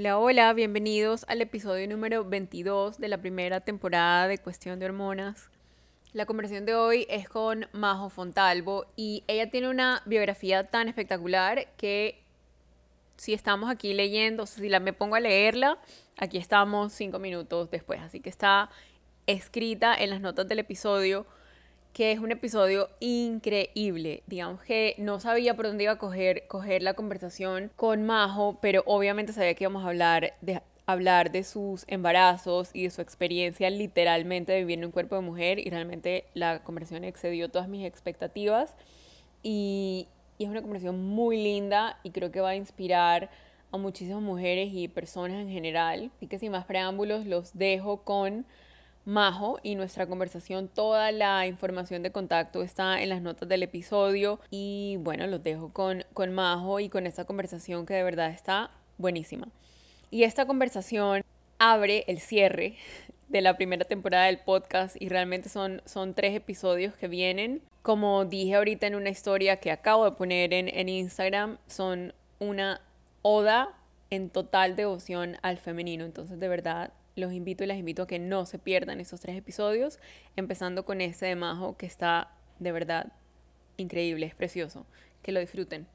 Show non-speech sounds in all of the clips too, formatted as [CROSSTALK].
Hola, hola, bienvenidos al episodio número 22 de la primera temporada de Cuestión de Hormonas. La conversación de hoy es con Majo Fontalvo y ella tiene una biografía tan espectacular que si estamos aquí leyendo, o si la me pongo a leerla, aquí estamos cinco minutos después. Así que está escrita en las notas del episodio que es un episodio increíble. Digamos que no sabía por dónde iba a coger, coger la conversación con Majo, pero obviamente sabía que íbamos a hablar de, hablar de sus embarazos y de su experiencia literalmente de vivir en un cuerpo de mujer y realmente la conversación excedió todas mis expectativas y, y es una conversación muy linda y creo que va a inspirar a muchísimas mujeres y personas en general. Así que sin más preámbulos los dejo con Majo y nuestra conversación, toda la información de contacto está en las notas del episodio y bueno, los dejo con, con Majo y con esta conversación que de verdad está buenísima. Y esta conversación abre el cierre de la primera temporada del podcast y realmente son, son tres episodios que vienen. Como dije ahorita en una historia que acabo de poner en, en Instagram, son una oda en total devoción al femenino. Entonces de verdad los invito y las invito a que no se pierdan esos tres episodios, empezando con ese de Majo que está de verdad increíble, es precioso. Que lo disfruten.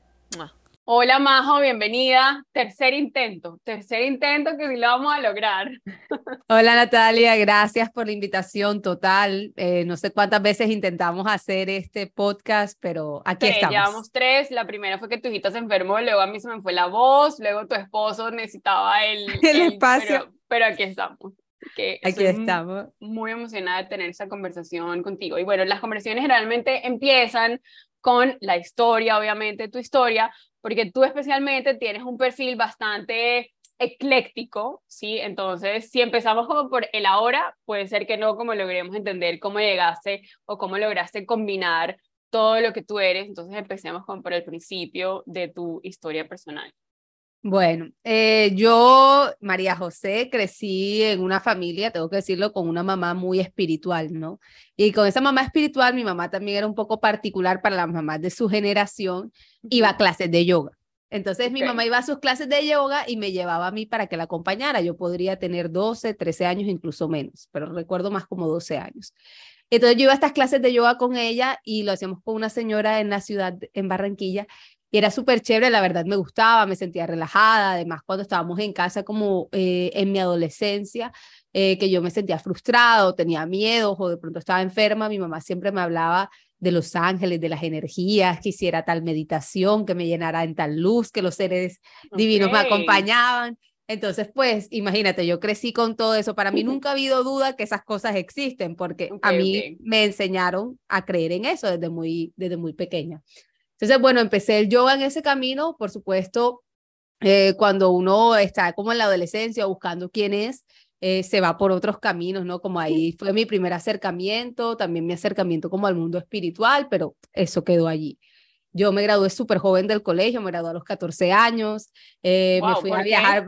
Hola Majo, bienvenida. Tercer intento, tercer intento que sí lo vamos a lograr. [LAUGHS] Hola Natalia, gracias por la invitación total. Eh, no sé cuántas veces intentamos hacer este podcast, pero aquí estamos. Llevamos tres. La primera fue que tu hijita se enfermó, luego a mí se me fue la voz, luego tu esposo necesitaba el, [LAUGHS] el, espacio pero aquí estamos. Que aquí estamos. Muy emocionada de tener esa conversación contigo. Y bueno, las conversaciones generalmente empiezan con la historia, obviamente, tu historia, porque tú especialmente tienes un perfil bastante ecléctico, ¿sí? Entonces, si empezamos como por el ahora, puede ser que no como logremos entender cómo llegaste o cómo lograste combinar todo lo que tú eres. Entonces, empecemos como por el principio de tu historia personal. Bueno, eh, yo, María José, crecí en una familia, tengo que decirlo, con una mamá muy espiritual, ¿no? Y con esa mamá espiritual, mi mamá también era un poco particular para las mamás de su generación, iba a clases de yoga. Entonces mi mamá iba a sus clases de yoga y me llevaba a mí para que la acompañara. Yo podría tener 12, 13 años, incluso menos, pero recuerdo más como 12 años. Entonces yo iba a estas clases de yoga con ella y lo hacíamos con una señora en la ciudad, en Barranquilla, y era súper chévere, la verdad me gustaba, me sentía relajada, además cuando estábamos en casa como eh, en mi adolescencia, eh, que yo me sentía frustrado, tenía miedo o de pronto estaba enferma, mi mamá siempre me hablaba de los ángeles, de las energías, que hiciera tal meditación, que me llenara en tal luz, que los seres divinos me acompañaban. Entonces, pues, imagínate, yo crecí con todo eso. Para mí [LAUGHS] nunca ha habido duda que esas cosas existen, porque a mí me enseñaron a creer en eso desde muy, desde muy pequeña. Entonces, bueno, empecé el yoga en ese camino, por supuesto, eh, cuando uno está como en la adolescencia buscando quién es, eh, se va por otros caminos, ¿no? Como ahí fue mi primer acercamiento, también mi acercamiento como al mundo espiritual, pero eso quedó allí. Yo me gradué súper joven del colegio, me gradué a los 14 años, eh, me fui a viajar,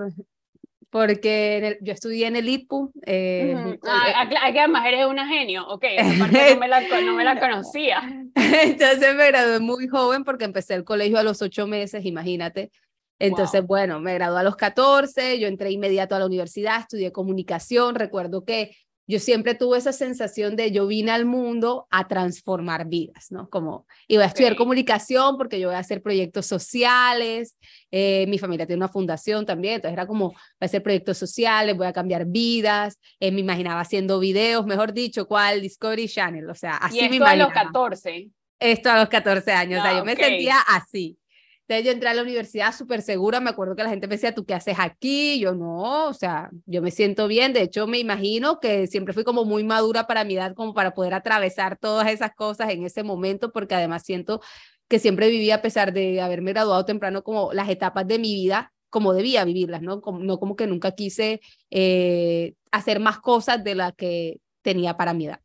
porque yo estudié en el IPU. Eh, ah, que además eres una genio, ok, no me, la, [LAUGHS] no me la conocía. [LAUGHS] Entonces me gradué muy joven porque empecé el colegio a los ocho meses, imagínate. Entonces, bueno, me gradué a los 14, yo entré inmediato a la universidad, estudié comunicación, recuerdo que yo siempre tuve esa sensación de yo vine al mundo a transformar vidas, ¿no? Como iba a estudiar comunicación porque yo voy a hacer proyectos sociales, eh, mi familia tiene una fundación también, entonces era como, voy a hacer proyectos sociales, voy a cambiar vidas, eh, me imaginaba haciendo videos, mejor dicho, ¿cuál? Discovery Channel, o sea, así ¿Y esto me imaginaba. a los 14? Esto a los 14 años, o sea, yo me sentía así. Entonces yo entré a la universidad súper segura, me acuerdo que la gente me decía, ¿tú qué haces aquí? Yo no, o sea, yo me siento bien, de hecho me imagino que siempre fui como muy madura para mi edad, como para poder atravesar todas esas cosas en ese momento, porque además siento que siempre viví, a pesar de haberme graduado temprano, como las etapas de mi vida como debía vivirlas, ¿no? Como, no como que nunca quise eh, hacer más cosas de las que tenía para mi edad.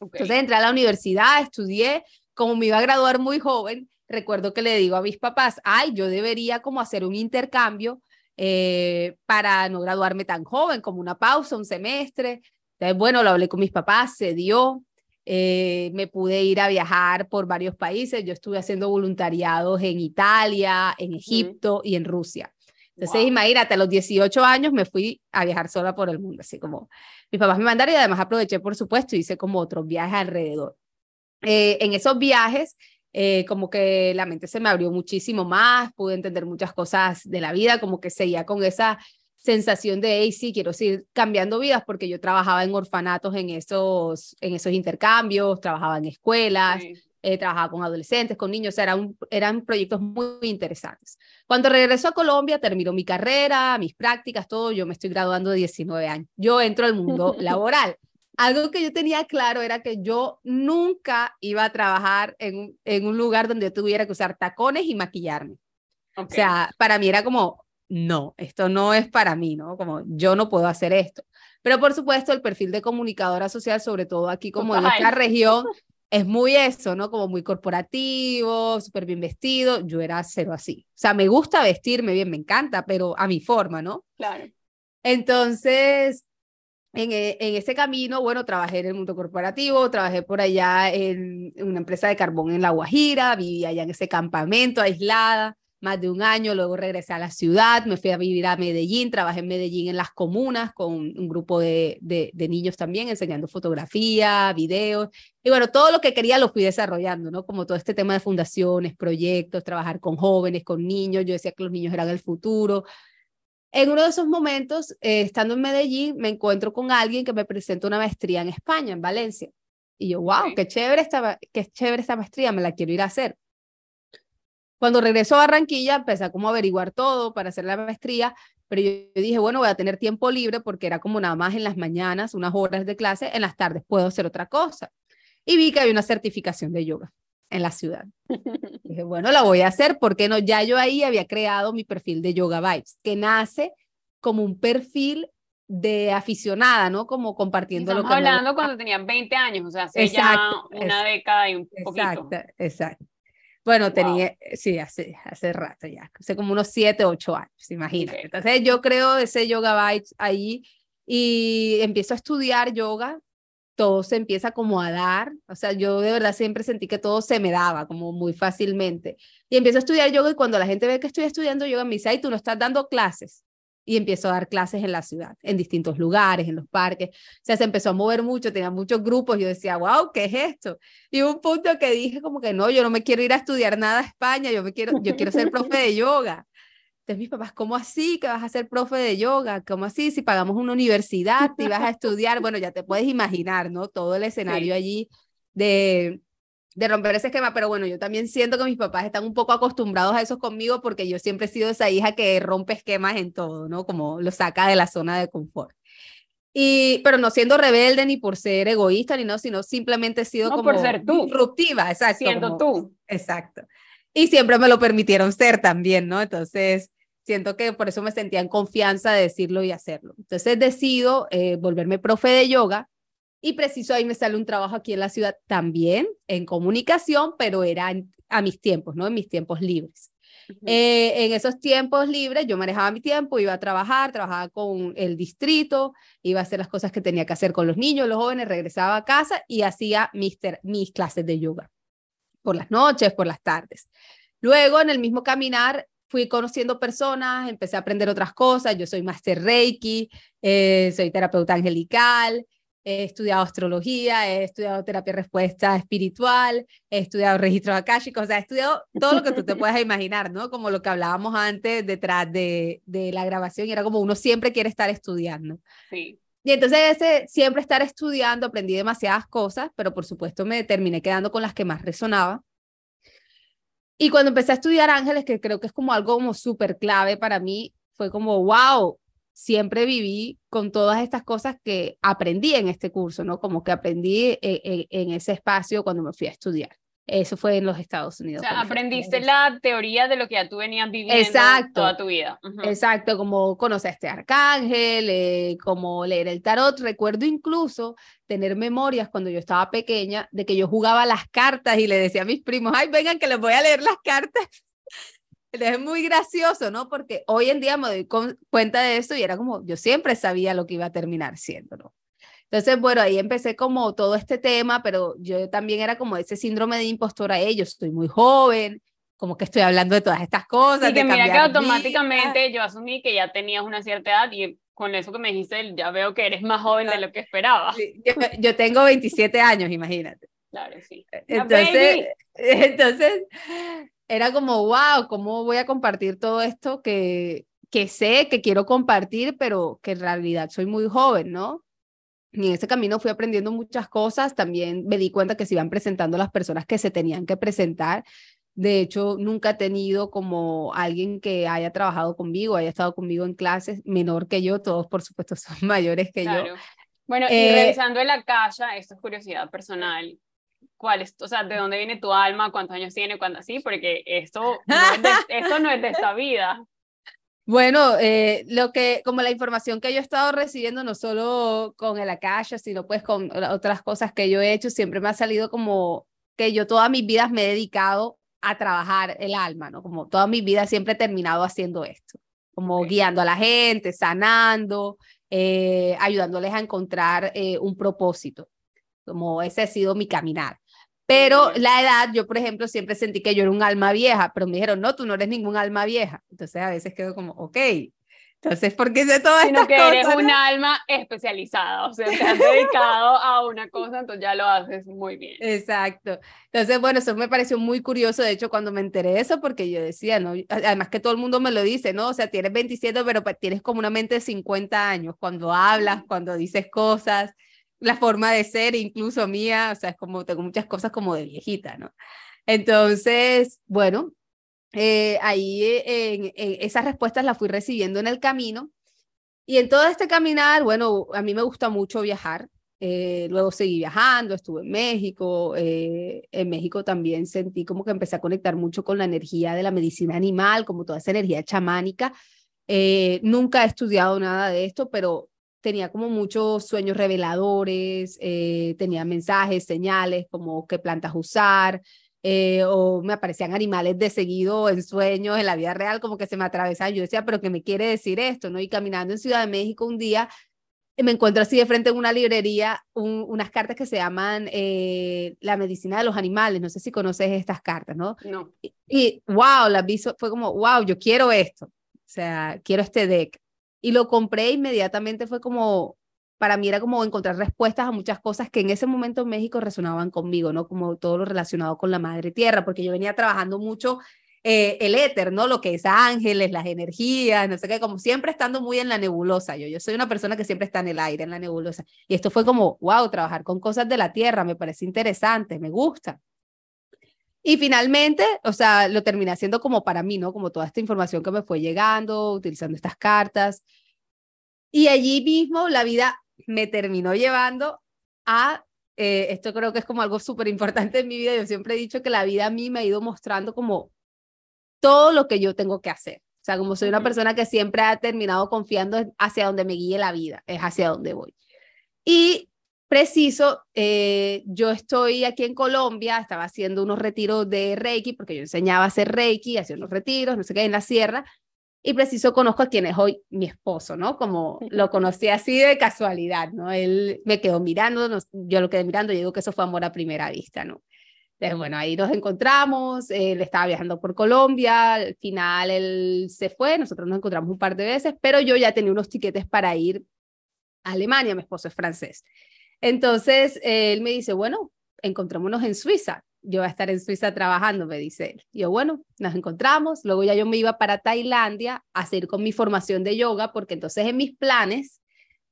Entonces entré a la universidad, estudié, como me iba a graduar muy joven, recuerdo que le digo a mis papás, ay, yo debería como hacer un intercambio eh, para no graduarme tan joven, como una pausa, un semestre. Entonces, bueno, lo hablé con mis papás, se dio, eh, me pude ir a viajar por varios países. Yo estuve haciendo voluntariados en Italia, en Egipto y en Rusia. Entonces, imagínate, a los 18 años me fui a viajar sola por el mundo, así como mis papás me mandaron y además aproveché, por supuesto, hice como otros viajes alrededor. Eh, en esos viajes, eh, como que la mente se me abrió muchísimo más, pude entender muchas cosas de la vida, como que seguía con esa sensación de, hey, sí, quiero seguir cambiando vidas, porque yo trabajaba en orfanatos en esos, en esos intercambios, trabajaba en escuelas, eh, trabajaba con adolescentes, con niños, eran, eran proyectos muy interesantes. Cuando regreso a Colombia, termino mi carrera, mis prácticas, todo, yo me estoy graduando de 19 años. Yo entro al mundo [LAUGHS] laboral. Algo que yo tenía claro era que yo nunca iba a trabajar en, en un lugar donde yo tuviera que usar tacones y maquillarme. O sea, para mí era como, no, esto no es para mí, ¿no? Como yo no puedo hacer esto. Pero por supuesto, el perfil de comunicadora social, sobre todo aquí como en esta región, es muy eso, ¿no? Como muy corporativo, súper bien vestido. Yo era cero así. O sea, me gusta vestirme bien, me encanta, pero a mi forma, ¿no? Claro. Entonces, en, e, en, ese camino, bueno, trabajé en el mundo corporativo, trabajé por allá en una empresa de carbón en La Guajira, vivía allá en ese campamento aislada más de un año, luego regresé a la ciudad, me fui a vivir a Medellín, trabajé en Medellín en las comunas con un grupo de, de, de, niños también, enseñando fotografía, videos, y bueno, todo lo que quería lo fui desarrollando, ¿no? Como todo este tema de fundaciones, proyectos, trabajar con jóvenes, con niños, yo decía que los niños eran el futuro. En uno de esos momentos, eh, estando en Medellín, me encuentro con alguien que me presenta una maestría en España, en Valencia. Y yo, wow, qué chévere esta, qué chévere esta maestría, me la quiero ir a hacer. Cuando regresó a Barranquilla, empecé a como averiguar todo para hacer la maestría, pero yo, dije, bueno, voy a tener tiempo libre porque era como nada más en las mañanas, unas horas de clase, en las tardes puedo hacer otra cosa. Y vi que había una certificación de yoga en la ciudad. dije, bueno, la voy a hacer, porque no? Ya yo ahí había creado mi perfil de Yoga Vibes, que nace como un perfil de aficionada, ¿no? Como compartiendo lo que hablando cuando tenían 20 años, o sea, hace ya una década y un poquito. Exacto, exacto. Bueno, tenía, sí, hace, hace rato ya, hace como unos siete, ocho años, imagínate. Entonces yo creo ese Yoga Bites ahí y empiezo a estudiar yoga, todo se empieza como a dar, o sea, yo de verdad siempre sentí que todo se me daba como muy fácilmente. Y empiezo a estudiar yoga y cuando la gente ve que estoy estudiando yoga me dice, ay, tú no estás dando clases y empezó a dar clases en la ciudad, en distintos lugares, en los parques. O sea, se empezó a mover mucho, tenía muchos grupos. Yo decía, wow, ¿qué es esto? Y un punto que dije como que no, yo no me quiero ir a estudiar nada a España, yo, me quiero, yo quiero ser profe de yoga. Entonces mis papás, ¿cómo así que vas a ser profe de yoga? ¿Cómo así? Si pagamos una universidad y vas a estudiar, bueno, ya te puedes imaginar, ¿no? Todo el escenario allí de, de romper ese esquema, pero bueno, yo también siento que mis papás están un poco acostumbrados a eso conmigo porque yo siempre he sido esa hija que rompe esquemas en todo, ¿no? Como lo saca de la zona de confort. Y, pero no siendo rebelde ni por ser egoísta ni no, sino simplemente he sido como por ser tú. disruptiva, exacto. Siendo tú. Exacto. Y siempre me lo permitieron ser también, ¿no? Entonces, siento que por eso me sentía en confianza de decirlo y hacerlo. Entonces, decido eh, volverme profe de yoga y preciso ahí me sale un trabajo aquí en la ciudad también en comunicación, pero era a mis tiempos, ¿no? En mis tiempos libres. Eh, en esos tiempos libres yo manejaba mi tiempo, iba a trabajar, trabajaba con el distrito, iba a hacer las cosas que tenía que hacer con los niños, los jóvenes, regresaba a casa y hacía mis, mis clases de yoga por las noches, por las tardes. Luego, en el mismo caminar, fui conociendo personas, empecé a aprender otras cosas. Yo soy master Reiki, eh, soy terapeuta angelical, he estudiado astrología, he estudiado terapia respuesta espiritual, he estudiado registros akáshicos, o sea, he estudiado todo lo que tú te puedas imaginar, ¿no? Como lo que hablábamos antes detrás de, de la grabación, y era como uno siempre quiere estar estudiando. Sí. Y entonces ese siempre estar estudiando, aprendí demasiadas cosas, pero por supuesto me terminé quedando con las que más resonaba. Y cuando empecé a estudiar ángeles, que creo que es como algo como súper clave para mí, fue como, wow, siempre viví con todas estas cosas que aprendí en este curso, ¿no? Como que aprendí en, en, ese espacio cuando me fui a estudiar. Eso fue en los Estados Unidos. O sea, aprendiste la teoría de lo que ya tú venías viviendo Exacto. toda tu vida. Exacto, como conocer a este arcángel, eh, como leer el tarot. Recuerdo incluso tener memorias cuando yo estaba pequeña de que yo jugaba las cartas y le decía a mis primos, ay, vengan que les voy a leer las cartas. [LAUGHS] Es muy gracioso, ¿no? Porque hoy en día me doy cuenta de eso y era como, yo siempre sabía lo que iba a terminar siendo, ¿no? Entonces, bueno, ahí empecé como todo este tema, pero yo también era como ese síndrome de impostora, hey, yo estoy muy joven, como que estoy hablando de todas estas cosas. Y que de mira que automáticamente yo asumí que ya tenías una cierta edad y con eso que me dijiste ya veo que eres más joven de lo que esperaba. Sí, Yo, yo tengo 27 años, imagínate. Claro, sí. Una Entonces, [LAUGHS] entonces, era como, wow, ¿cómo voy a compartir todo esto que, que sé, que quiero compartir, pero que en realidad soy muy joven, ¿no? Y en ese camino fui aprendiendo muchas cosas, también me di cuenta que se iban presentando las personas que se tenían que presentar. De hecho, nunca he tenido como alguien que haya trabajado conmigo, haya estado conmigo en clases, menor que yo, todos por supuesto [LAUGHS] son mayores que yo. Bueno, y Eh, revisando en la caja, esto es curiosidad personal. ¿Cuál es, o sea, de dónde viene tu alma? ¿Cuántos años tiene? ¿Cuándo así? Porque esto no es de, [LAUGHS] esto no es de esta vida. Bueno, eh, lo que, como la información que yo he estado recibiendo, no solo con el Akasha, sino pues con otras cosas que yo he hecho, siempre me ha salido como que yo toda mi vida me he dedicado a trabajar el alma, ¿no? Como toda mi vida siempre he terminado haciendo esto, como guiando a la gente, sanando, eh, ayudándoles a encontrar eh, un propósito, como ese ha sido mi caminar. Pero la edad, yo por ejemplo siempre sentí que yo era un alma vieja, pero me dijeron, no, tú no eres ningún alma vieja. Entonces a veces quedo como, ok, entonces, ¿por qué sé todas Sino estas que cosas? eres no? un alma especializada, o sea, te has dedicado a una cosa, entonces ya lo haces muy bien. Exacto. Entonces, bueno, eso me pareció muy curioso, de hecho, cuando me enteré de eso, porque yo decía, ¿no? Además que todo el mundo me lo dice, ¿no? O sea, tienes 27, pero tienes como una mente de 50 años, cuando hablas, cuando dices cosas, la forma de ser, incluso mía, o sea, es como, tengo muchas cosas como de viejita, ¿no? Entonces, bueno, eh, ahí en esas respuestas las fui recibiendo en el camino. Y en todo este caminar, bueno, a mí me gusta mucho viajar. eh, luego seguí viajando, estuve en México. eh, en México también sentí como que empecé a conectar mucho con la energía de la medicina animal, como toda esa energía chamánica. Eh, nunca he estudiado nada de esto, pero tenía como muchos sueños reveladores, eh, tenía mensajes, señales, como qué plantas usar, eh, o me aparecían animales de seguido en sueños, en la vida real, como que se me atravesaban. Yo decía, pero ¿qué me quiere decir esto? ¿no? Y caminando en Ciudad de México un día, eh, me encuentro así de frente en una librería un- unas cartas que se llaman eh, La medicina de los animales. No sé si conoces estas cartas, ¿no? No, Y, y, wow, las vi, fue como, wow, yo quiero esto. O sea, quiero este deck. Y lo compré inmediatamente, fue como, para mí era como encontrar respuestas a muchas cosas que en ese momento en México resonaban conmigo, ¿no? Como todo lo relacionado con la madre tierra, porque yo venía trabajando mucho eh, el éter, ¿no? Lo que es ángeles, las energías, no sé qué, como siempre estando muy en la nebulosa. Yo, yo soy una persona que siempre está en el aire, en la nebulosa. Y esto fue como, wow, trabajar con cosas de la tierra, me parece interesante, me gusta. Y finalmente, o sea, lo terminé haciendo como para mí, ¿no? Como toda esta información que me fue llegando, utilizando estas cartas. Y allí mismo la vida me terminó llevando a, eh, esto creo que es como algo súper importante en mi vida, yo siempre he dicho que la vida a mí me ha ido mostrando como todo lo que yo tengo que hacer. O sea, como soy una persona que siempre ha terminado confiando hacia donde me guíe la vida, es hacia donde voy. Y preciso, eh, yo estoy aquí en Colombia, estaba haciendo unos retiros de Reiki, porque yo enseñaba a hacer Reiki, hacía unos retiros, no sé qué, en la sierra, y preciso conozco a quien es hoy mi esposo, ¿no? Como lo conocí así de casualidad, ¿no? Él me quedó mirando, nos- yo lo quedé mirando, y digo que eso fue amor a primera vista, ¿no? Entonces, bueno, ahí nos encontramos, él estaba viajando por Colombia, al final él se fue, nosotros nos encontramos un par de veces, pero yo ya tenía unos tiquetes para ir a Alemania, mi esposo es francés. Entonces, eh, él me dice, bueno, encontrémonos en Suiza. Yo voy a estar en Suiza trabajando, me dice él. Yo, bueno, nos encontramos. Luego ya yo me iba para Tailandia a seguir con mi formación de yoga, porque entonces en mis planes,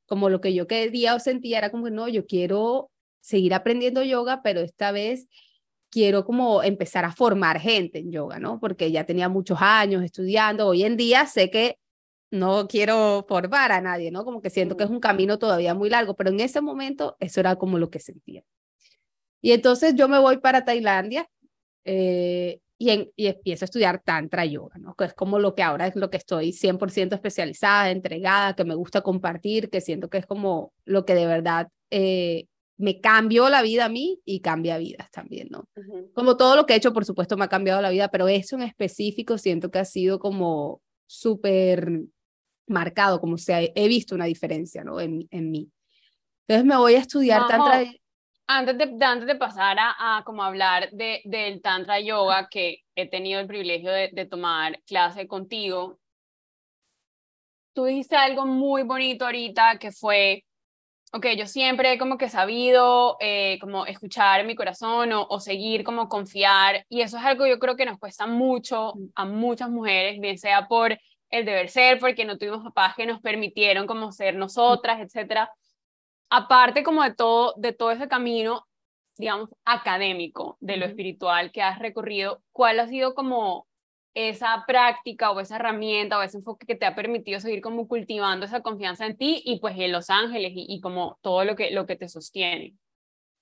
como lo que yo quería o sentía era como, no, yo quiero seguir aprendiendo yoga, pero esta vez quiero como empezar a formar gente en yoga, ¿no? Porque ya tenía muchos años estudiando. Hoy en día sé que no quiero formar a nadie, ¿no? Como que siento que es un camino todavía muy largo, pero en ese momento eso era como lo que sentía. Y entonces yo me voy para Tailandia eh, y, en- y empiezo a estudiar Tantra Yoga, ¿no? Que es como lo que ahora es lo que estoy 100% especializada, entregada, que me gusta compartir, que siento que es como lo que de verdad eh, me cambió la vida a mí y cambia vidas también, ¿no? Como todo lo que he hecho, por supuesto, me ha cambiado la vida, pero eso en específico siento que ha sido como súper marcado, como sea, he visto una diferencia, ¿no? En, en mí. Entonces me voy a estudiar tantra. antes de, antes de pasar a, como hablar de, del Tantra Yoga, que he tenido el privilegio de, de tomar clase contigo, tú dijiste algo muy bonito ahorita que fue, ok, yo siempre he como que sabido eh, como escuchar mi corazón o, o, seguir como confiar y eso es algo yo creo que nos cuesta mucho a muchas mujeres, bien sea por el deber ser, porque no tuvimos papás que nos permitieron como ser nosotras, etcétera aparte como de todo, de todo ese camino, digamos, académico de lo espiritual que has recorrido, ¿cuál ha sido como esa práctica o esa herramienta o ese enfoque que te ha permitido seguir como cultivando esa confianza en ti y pues en Los Ángeles y, y como todo lo que, lo que te sostiene?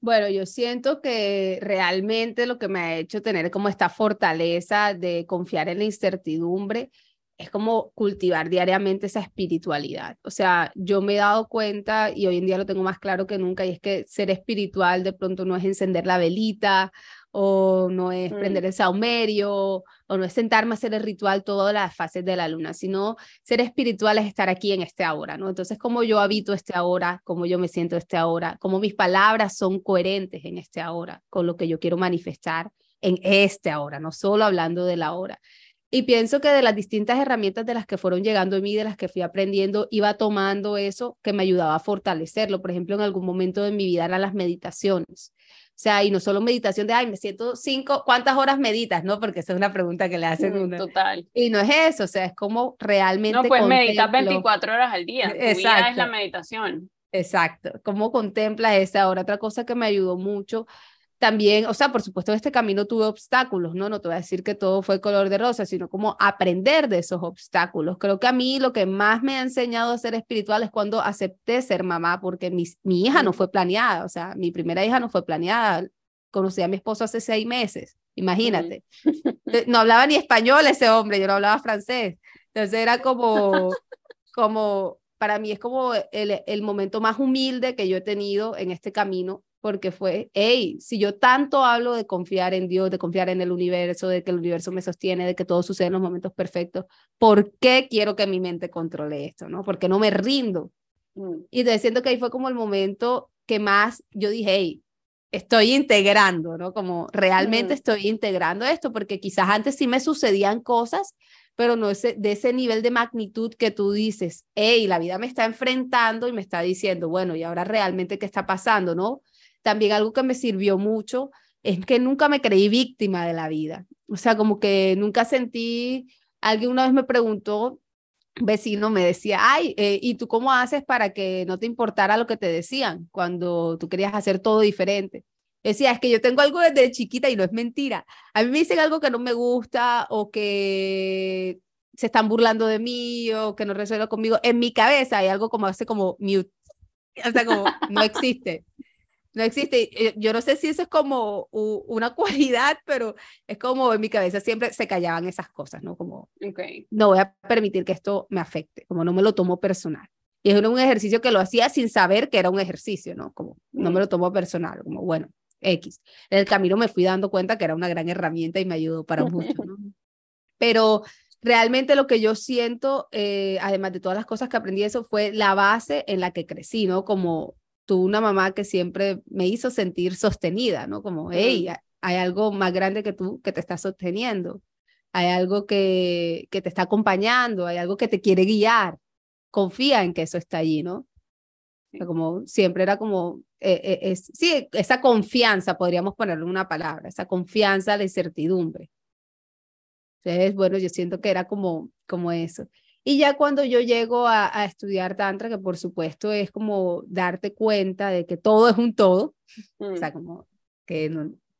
Bueno, yo siento que realmente lo que me ha hecho tener como esta fortaleza de confiar en la incertidumbre es como cultivar diariamente esa espiritualidad. O sea, yo me he dado cuenta y hoy en día lo tengo más claro que nunca y es que ser espiritual de pronto no es encender la velita o no es mm. prender el saumerio o no es sentarme a hacer el ritual todas las fases de la luna, sino ser espiritual es estar aquí en este ahora, ¿no? Entonces, como yo habito este ahora, como yo me siento este ahora, como mis palabras son coherentes en este ahora con lo que yo quiero manifestar en este ahora, no solo hablando de la hora. Y pienso que de las distintas herramientas de las que fueron llegando a mí, de las que fui aprendiendo, iba tomando eso que me ayudaba a fortalecerlo. Por ejemplo, en algún momento de mi vida eran las meditaciones. O sea, y no solo meditación de, ay, me siento cinco, ¿cuántas horas meditas? No, porque esa es una pregunta que le hacen uno. Total. Y no es eso, o sea, es como realmente. No, pues meditas 24 horas al día. Tu Exacto. Vida es la meditación. Exacto. ¿Cómo contemplas esa hora? Otra cosa que me ayudó mucho también, o sea, por supuesto, en este camino tuve obstáculos, ¿no? No te voy a decir que todo fue color de rosa, sino como aprender de esos obstáculos. Creo que a mí lo que más me ha enseñado a ser espiritual es cuando acepté ser mamá, porque mi, mi hija no fue planeada, o sea, mi primera hija no fue planeada. Conocí a mi esposo hace seis meses, imagínate. [LAUGHS] Eh, no hablaba ni español ese hombre, yo no hablaba francés. Entonces era como, como, para mí es como el, el momento más humilde que yo he tenido en este camino porque fue, hey, si yo tanto hablo de confiar en Dios, de confiar en el universo, de que el universo me sostiene, de que todo sucede en los momentos perfectos, ¿por qué quiero que mi mente controle esto? ¿no? Porque no me rindo. Mm. Y te siento que ahí fue como el momento que más yo dije, hey, estoy integrando, ¿no? Como realmente mm. estoy integrando esto, porque quizás antes sí me sucedían cosas, pero no ese, de ese nivel de magnitud que tú dices, hey, la vida me está enfrentando y me está diciendo, bueno, ¿y ahora realmente qué está pasando, no? También algo que me sirvió mucho es que nunca me creí víctima de la vida. O sea, como que nunca sentí, alguien una vez me preguntó, vecino me decía, ay, eh, ¿y tú cómo haces para que no te importara lo que te decían cuando tú querías hacer todo diferente? Decía, es que yo tengo algo desde chiquita y no es mentira. A mí me dicen algo que no me gusta o que se están burlando de mí o que no resuelvo conmigo. En mi cabeza hay algo como hace como mute. O sea, como no [LAUGHS] existe no existe. Eh, yo no sé si eso es como una [LAUGHS] cualidad, pero es como en mi cabeza siempre se callaban esas cosas, ¿no? Como, okay. no voy a permitir que esto me afecte, como no me lo tomo personal. Y es un ejercicio que lo hacía sin saber que era un ejercicio, ¿no? Como no me lo tomo personal, como bueno, X. En el camino me fui dando cuenta que era una gran herramienta y me ayudó para [LAUGHS] mucho, ¿no? Pero realmente lo que yo siento, eh, además de todas las cosas que aprendí, eso fue la base en la que crecí, ¿no? Como tuve una mamá que siempre me hizo sentir sostenida, ¿no? Como, hey, hay algo más grande que tú que te está sosteniendo, hay algo que, que te está acompañando, hay algo que te quiere guiar, confía en que eso está allí, ¿no? Como siempre era como, eh, eh, es, sí, esa confianza, podríamos ponerle una palabra, esa confianza de certidumbre. Entonces, bueno, yo siento que era como, como eso. Y ya cuando yo llego a, estudiar Tantra, que por supuesto es como darte cuenta de que todo es un todo, o sea, mm. como que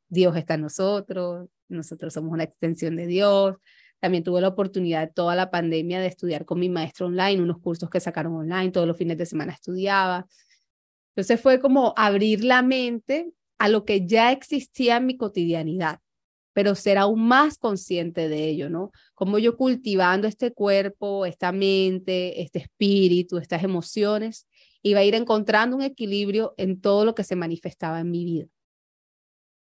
Dios está en nosotros, nosotros somos una extensión de Dios. También tuve la oportunidad toda la pandemia de estudiar con mi maestro online, unos cursos que sacaron online, todos los fines de semana estudiaba. Entonces fue como abrir la mente a lo que ya existía en mi cotidianidad pero ser aún más consciente de ello, ¿no? Como yo cultivando este cuerpo, esta mente, este espíritu, estas emociones, iba a ir encontrando un equilibrio en todo lo que se manifestaba en mi vida.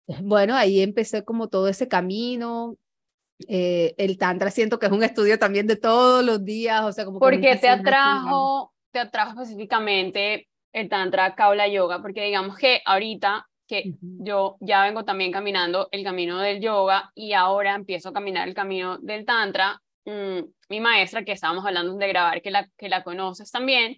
[LAUGHS] Bueno, ahí empecé como todo ese camino. Eh, el Tantra siento que es un estudio también de todos los días, o sea, como... ¿Por qué te atrajo, te atrajo específicamente el Tantra Kaula Yoga? Porque digamos que ahorita que yo ya vengo también caminando el camino del yoga y ahora empiezo a caminar el camino del tantra. Mm, mi maestra, que estábamos hablando de grabar, que la, que la conoces también,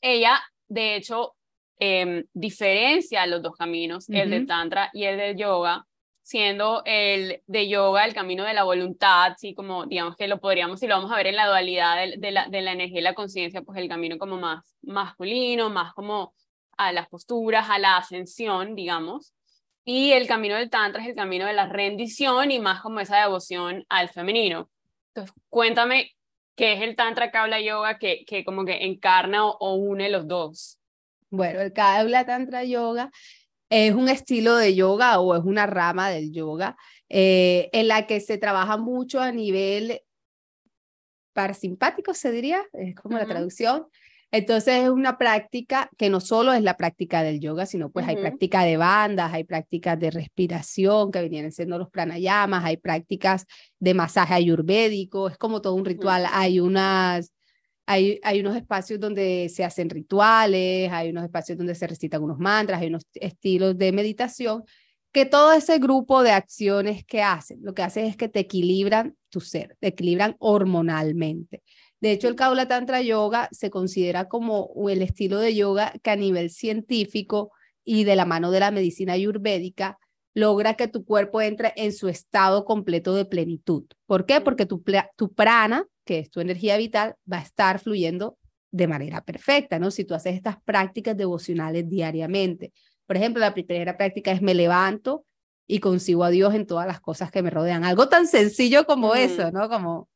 ella, de hecho, em, diferencia los dos caminos, el del tantra y el del yoga, siendo el de yoga el camino de la voluntad, sí, como digamos que lo podríamos, si lo vamos a ver en la dualidad de, de la, de la energía y la conciencia, pues el camino como más masculino, más como a las posturas, a la ascensión, digamos. Y el camino del tantra es el camino de la rendición y más como esa devoción al femenino. Entonces, cuéntame qué es el tantra Kaula yoga que, que como que encarna o, o une los dos. Bueno, el Kaula Tantra Yoga es un estilo de yoga o es una rama del yoga eh, en la que se trabaja mucho a nivel parasimpático, se diría, es como la traducción. Entonces es una práctica que no solo es la práctica del yoga, sino pues hay Ujú. práctica de bandas, hay prácticas de respiración que vienen siendo los pranayamas, hay prácticas de masaje ayurvédico, es como todo un ritual, hay unas hay, hay unos espacios donde se hacen rituales, hay unos espacios donde se recitan unos mantras, hay unos estilos de meditación, que todo ese grupo de acciones que hacen, lo que hacen es que te equilibran tu ser, te equilibran hormonalmente. De hecho, el Kaula Tantra Yoga se considera como el estilo de yoga que a nivel científico y de la mano de la medicina ayurvédica logra que tu cuerpo entre en su estado completo de plenitud. ¿Por qué? Porque tu, prana, que es tu energía vital, va a estar fluyendo de manera perfecta, ¿no? Si tú haces estas prácticas devocionales diariamente. Por ejemplo, la primera práctica es me levanto y consigo a Dios en todas las cosas que me rodean. Algo tan sencillo como Ujú. eso, ¿no? Como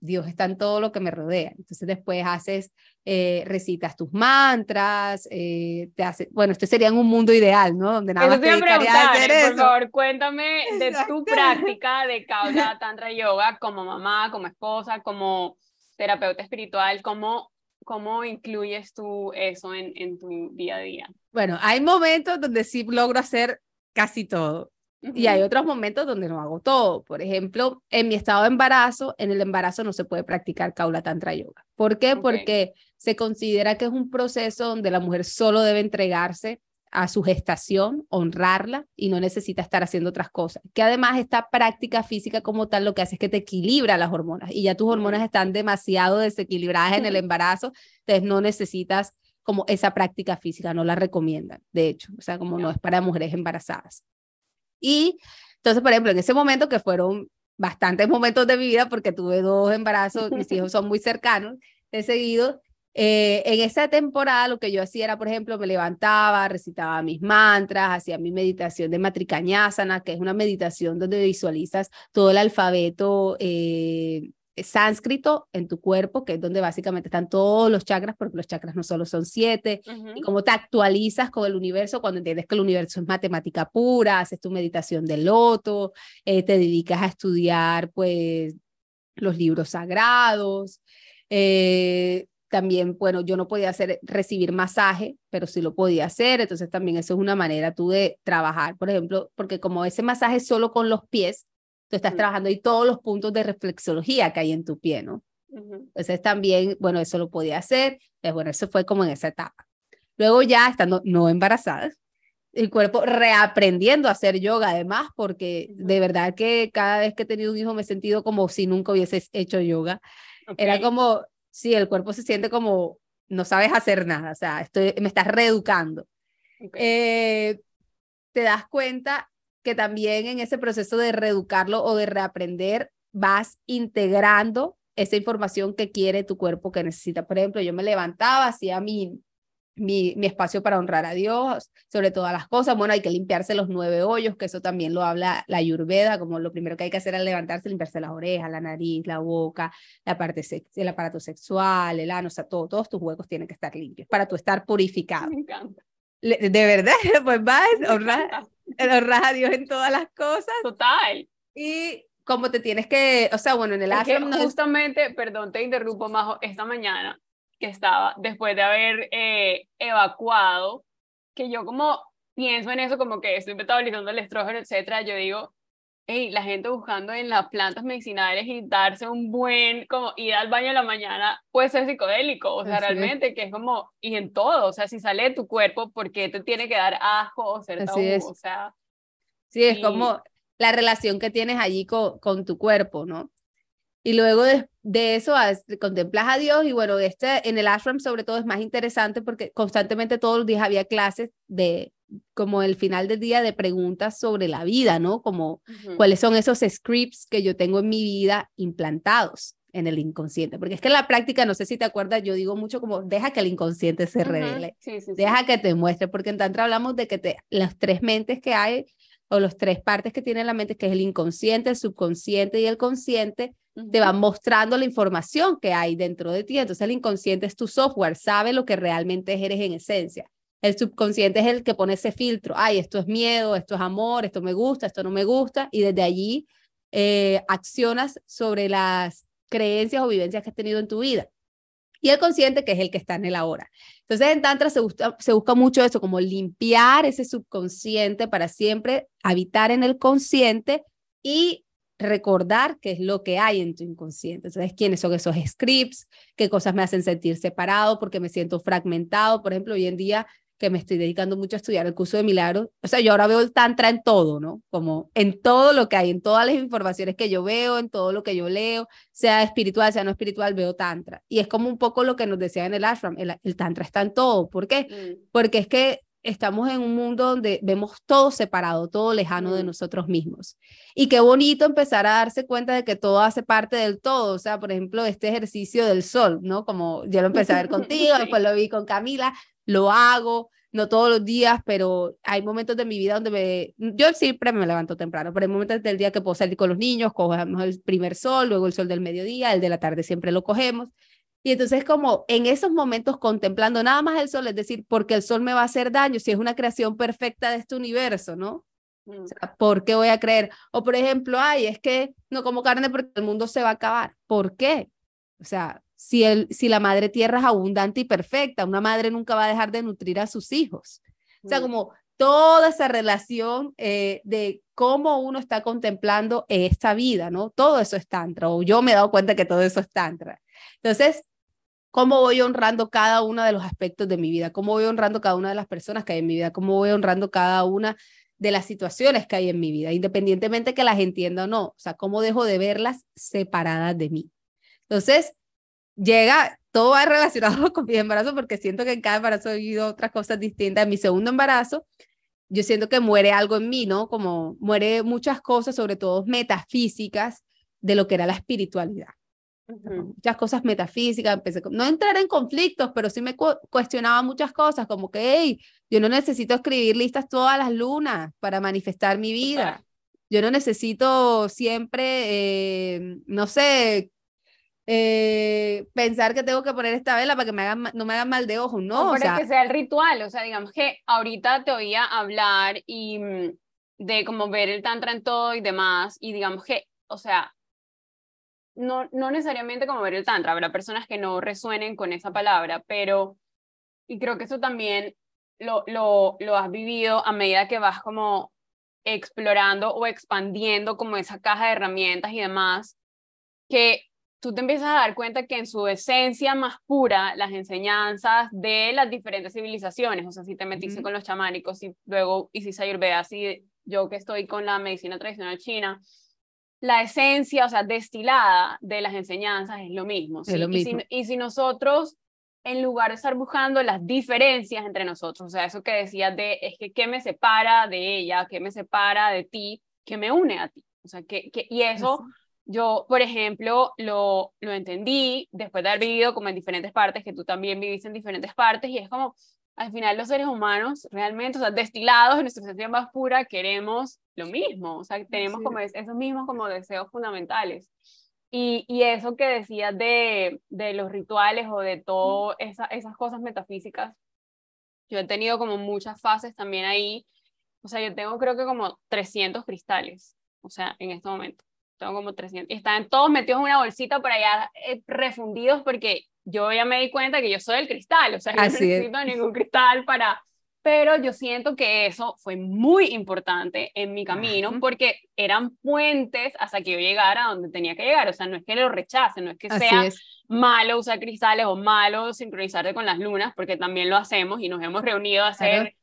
Dios está en todo lo que me rodea. Entonces después haces, eh, recitas tus mantras, eh, te hace, bueno, este sería en un mundo ideal, ¿no? Donde nada más te a hacer eh, por eso. favor, cuéntame de tu práctica de [LAUGHS] Kaula Tantra Yoga como mamá, como esposa, como terapeuta espiritual, ¿cómo, cómo incluyes tú eso en, en tu día a día? Bueno, hay momentos donde sí logro hacer casi todo. Y hay otros momentos donde no hago todo. Por ejemplo, en mi estado de embarazo, en el embarazo no se puede practicar Kaula Tantra Yoga. ¿Por qué? Porque se considera que es un proceso donde la mujer solo debe entregarse a su gestación, honrarla y no necesita estar haciendo otras cosas. Que además esta práctica física como tal lo que hace es que te equilibra las hormonas y ya tus hormonas están demasiado desequilibradas en el embarazo, entonces no necesitas como esa práctica física, no la recomiendan, de hecho, o sea, como no es para mujeres embarazadas. Y entonces, por ejemplo, en ese momento que fueron bastantes momentos de mi vida, porque tuve dos embarazos, mis [LAUGHS] hijos son muy cercanos, de seguido, eh, en esa temporada lo que yo hacía era, por ejemplo, me levantaba, recitaba mis mantras, hacía mi meditación de Matrikanyasana, que es una meditación donde visualizas todo el alfabeto eh, sánscrito en tu cuerpo, que es donde básicamente están todos los chakras, porque los chakras no solo son siete, Ujú. y cómo te actualizas con el universo cuando entiendes que el universo es matemática pura, haces tu meditación de loto, eh, te dedicas a estudiar pues los libros sagrados. eh, también, bueno, yo no podía hacer, recibir masaje, pero sí lo podía hacer, entonces también eso es una manera tú de trabajar, por ejemplo, porque como ese masaje es solo con los pies, tú estás Mm. trabajando ahí todos los puntos de reflexología que hay en tu pie, ¿no? Ujú. Entonces también, bueno, eso lo podía hacer. Entonces, bueno, eso fue como en esa etapa. Luego ya estando no embarazada, el cuerpo reaprendiendo a hacer yoga además, porque Ujú. de verdad que cada vez que he tenido un hijo me he sentido como si nunca hubieses hecho yoga. Era Ok. como, sí, el cuerpo se siente como, no sabes hacer nada, o sea, estoy, me estás reeducando. Ok. Eh, te das cuenta que también en ese proceso de reeducarlo o de reaprender vas integrando esa información que quiere tu cuerpo que necesita. Por ejemplo, yo me levantaba, hacía mi, mi, mi espacio para honrar a Dios, sobre todas las cosas. Bueno, hay que limpiarse los nueve hoyos, que eso también lo habla la Ayurveda, como lo primero que hay que hacer al levantarse, limpiarse las orejas, la nariz, la boca, la parte el aparato sexual, el ano, o sea, todo, todos tus huecos tienen que estar limpios para tú estar purificado. Me encanta. De verdad, [LAUGHS] pues vas, me honras, encanta. honras a Dios en todas las cosas Total. y como te tienes que, o sea, bueno, en el Es que ashram no es- justamente, perdón, te interrumpo, Majo, esta mañana que estaba, después de haber eh, evacuado, que yo como pienso en eso, como que estoy metabolizando el estrógeno, etcétera, yo digo, hey, la gente buscando en las plantas medicinales y darse un buen, como ir al baño en la mañana, puede ser psicodélico, o sea, realmente, que es como, y en todo, o sea, si sale de tu cuerpo, ¿por qué te tiene que dar asco o ser tabú? O sea. Sí, es como la relación que tienes allí con, con tu cuerpo, ¿no? Y luego de, de eso contemplas a Dios y bueno, este en el ashram sobre todo es más interesante porque constantemente todos los días había clases de como el final del día de preguntas sobre la vida, ¿no? Como cuáles son esos scripts que yo tengo en mi vida implantados en el inconsciente, porque es que en la práctica, no sé si te acuerdas, yo digo mucho como deja que el inconsciente se revele, deja que te muestre, porque en Tantra hablamos de que te, las tres mentes que hay o las tres partes que tiene la mente, que es el inconsciente, el subconsciente y el consciente, te van mostrando la información que hay dentro de ti. Entonces el inconsciente es tu software, sabe lo que realmente eres en esencia. El subconsciente es el que pone ese filtro. Ay, esto es miedo, esto es amor, esto me gusta, esto no me gusta. Y desde allí eh, accionas sobre las creencias o vivencias que has tenido en tu vida. Y el consciente, que es el que está en el ahora. Entonces, en Tantra se, se busca mucho eso, como limpiar ese subconsciente para siempre habitar en el consciente y recordar qué es lo que hay en tu inconsciente. Entonces, quiénes son esos scripts, qué cosas me hacen sentir separado porque me siento fragmentado. Por ejemplo, hoy en día que me estoy dedicando mucho a estudiar el curso de milagros, o sea, yo ahora veo el tantra en todo, ¿no? Como en todo lo que hay, en todas las informaciones que yo veo, en todo lo que yo leo, sea espiritual, sea no espiritual, veo tantra. Y es como un poco lo que nos decía en el ashram, el, el tantra está en todo. ¿Por qué? Mm. Porque es que estamos en un mundo donde vemos todo separado, todo lejano de mm. nosotros mismos. Y qué bonito empezar a darse cuenta de que todo hace parte del todo. O sea, por ejemplo, este ejercicio del sol, ¿no? Como yo lo empecé a ver [LAUGHS] contigo, después lo vi con Camila, lo hago, no todos los días, pero hay momentos de mi vida donde me, yo siempre me levanto temprano, pero hay momentos del día que puedo salir con los niños, cogemos el primer sol, luego el sol del mediodía, el de la tarde siempre lo cogemos. Y entonces como en esos momentos contemplando nada más el sol, es decir, porque el sol me va a hacer daño si es una creación perfecta de este universo, ¿no? Mm. O sea, ¿Por qué voy a creer? O por ejemplo, ay, es que no como carne porque el mundo se va a acabar. ¿Por qué? O sea, si, el, si la madre tierra es abundante y perfecta, una madre nunca va a dejar de nutrir a sus hijos. O sea, mm. como toda esa relación eh, de cómo uno está contemplando esta vida, ¿no? Todo eso es tantra, o yo me he dado cuenta que todo eso es tantra. Entonces, cómo voy honrando cada uno de los aspectos de mi vida, cómo voy honrando cada una de las personas que hay en mi vida, cómo voy honrando cada una de las situaciones que hay en mi vida, independientemente que las entienda o no, o sea, cómo dejo de verlas separadas de mí. Entonces, llega, todo va relacionado [LAUGHS] con mi embarazo porque siento que en cada embarazo he vivido otras cosas distintas. En mi segundo embarazo, yo siento que muere algo en mí, ¿no? Como muere muchas cosas, sobre todo metafísicas, de lo que era la espiritualidad muchas cosas metafísicas, empecé, no entrar en conflictos, pero sí me cuestionaba muchas cosas, como que, hey, yo no necesito escribir listas todas las lunas para manifestar mi vida. Yo no necesito siempre, eh, no sé, eh, pensar que tengo que poner esta vela para que me hagan, no me hagan mal de ojo, no. o sea, que sea el ritual, o sea, digamos que ahorita te oía hablar y mm, de como ver el tantra en todo y demás, y digamos que, o sea, no, no necesariamente como ver el tantra, habrá personas que no resuenen con esa palabra, pero, y creo que eso también lo, lo, lo has vivido a medida que vas como explorando o expandiendo como esa caja de herramientas y demás, que tú te empiezas a dar cuenta que en su esencia más pura, las enseñanzas de las diferentes civilizaciones, o sea, si te metiste con los chamánicos y luego hiciste ayurveda, si yo que estoy con la medicina tradicional china, la esencia, o sea, destilada de las enseñanzas es lo mismo. Y, si, nosotros, en lugar de estar buscando las diferencias entre nosotros, o sea, eso que decías de, es que, ¿qué me separa de ella? ¿Qué me separa de ti? ¿Qué me une a ti? O sea, que, que y eso... Yo, por ejemplo, lo, lo entendí después de haber vivido como en diferentes partes, que tú también viviste en diferentes partes, y es como, al final los seres humanos realmente, o sea, destilados en nuestra esencia más pura, queremos lo mismo, o sea, tenemos como esos mismos como deseos fundamentales. Y, y eso que decías de, de los rituales o de todas esa, esas cosas metafísicas, yo he tenido como muchas fases también ahí, o sea, yo tengo creo que como 300 cristales, o sea, en este momento. Tengo como 300. Y están todos metidos en una bolsita por allá eh, refundidos porque yo ya me di cuenta que yo soy el cristal, o sea, no necesito ningún cristal para, pero yo siento que eso fue muy importante en mi camino porque eran puentes hasta que yo llegara a donde tenía que llegar. O sea, no es que lo rechace, no es que sea malo usar cristales o malo sincronizarte con las lunas, porque también lo hacemos y nos hemos reunido a hacer,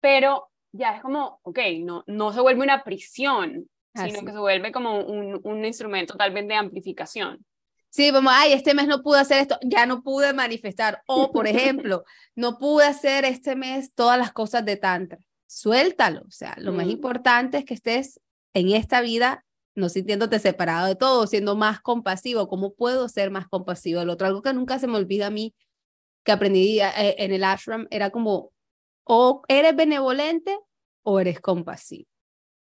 pero ya es como, ok, no, no se vuelve una prisión, sino que se vuelve como un, un instrumento tal vez de amplificación. Sí, vamos, ay, este mes no pude hacer esto, ya no pude manifestar. O, por ejemplo, [LAUGHS] no pude hacer este mes todas las cosas de Tantra. Suéltalo. O sea, lo más mm. importante es que estés en esta vida no sintiéndote separado de todo, siendo más compasivo. ¿Cómo puedo ser más compasivo? El otro, algo que nunca se me olvida a mí, que aprendí eh, en el ashram, era como, o eres benevolente o eres compasivo.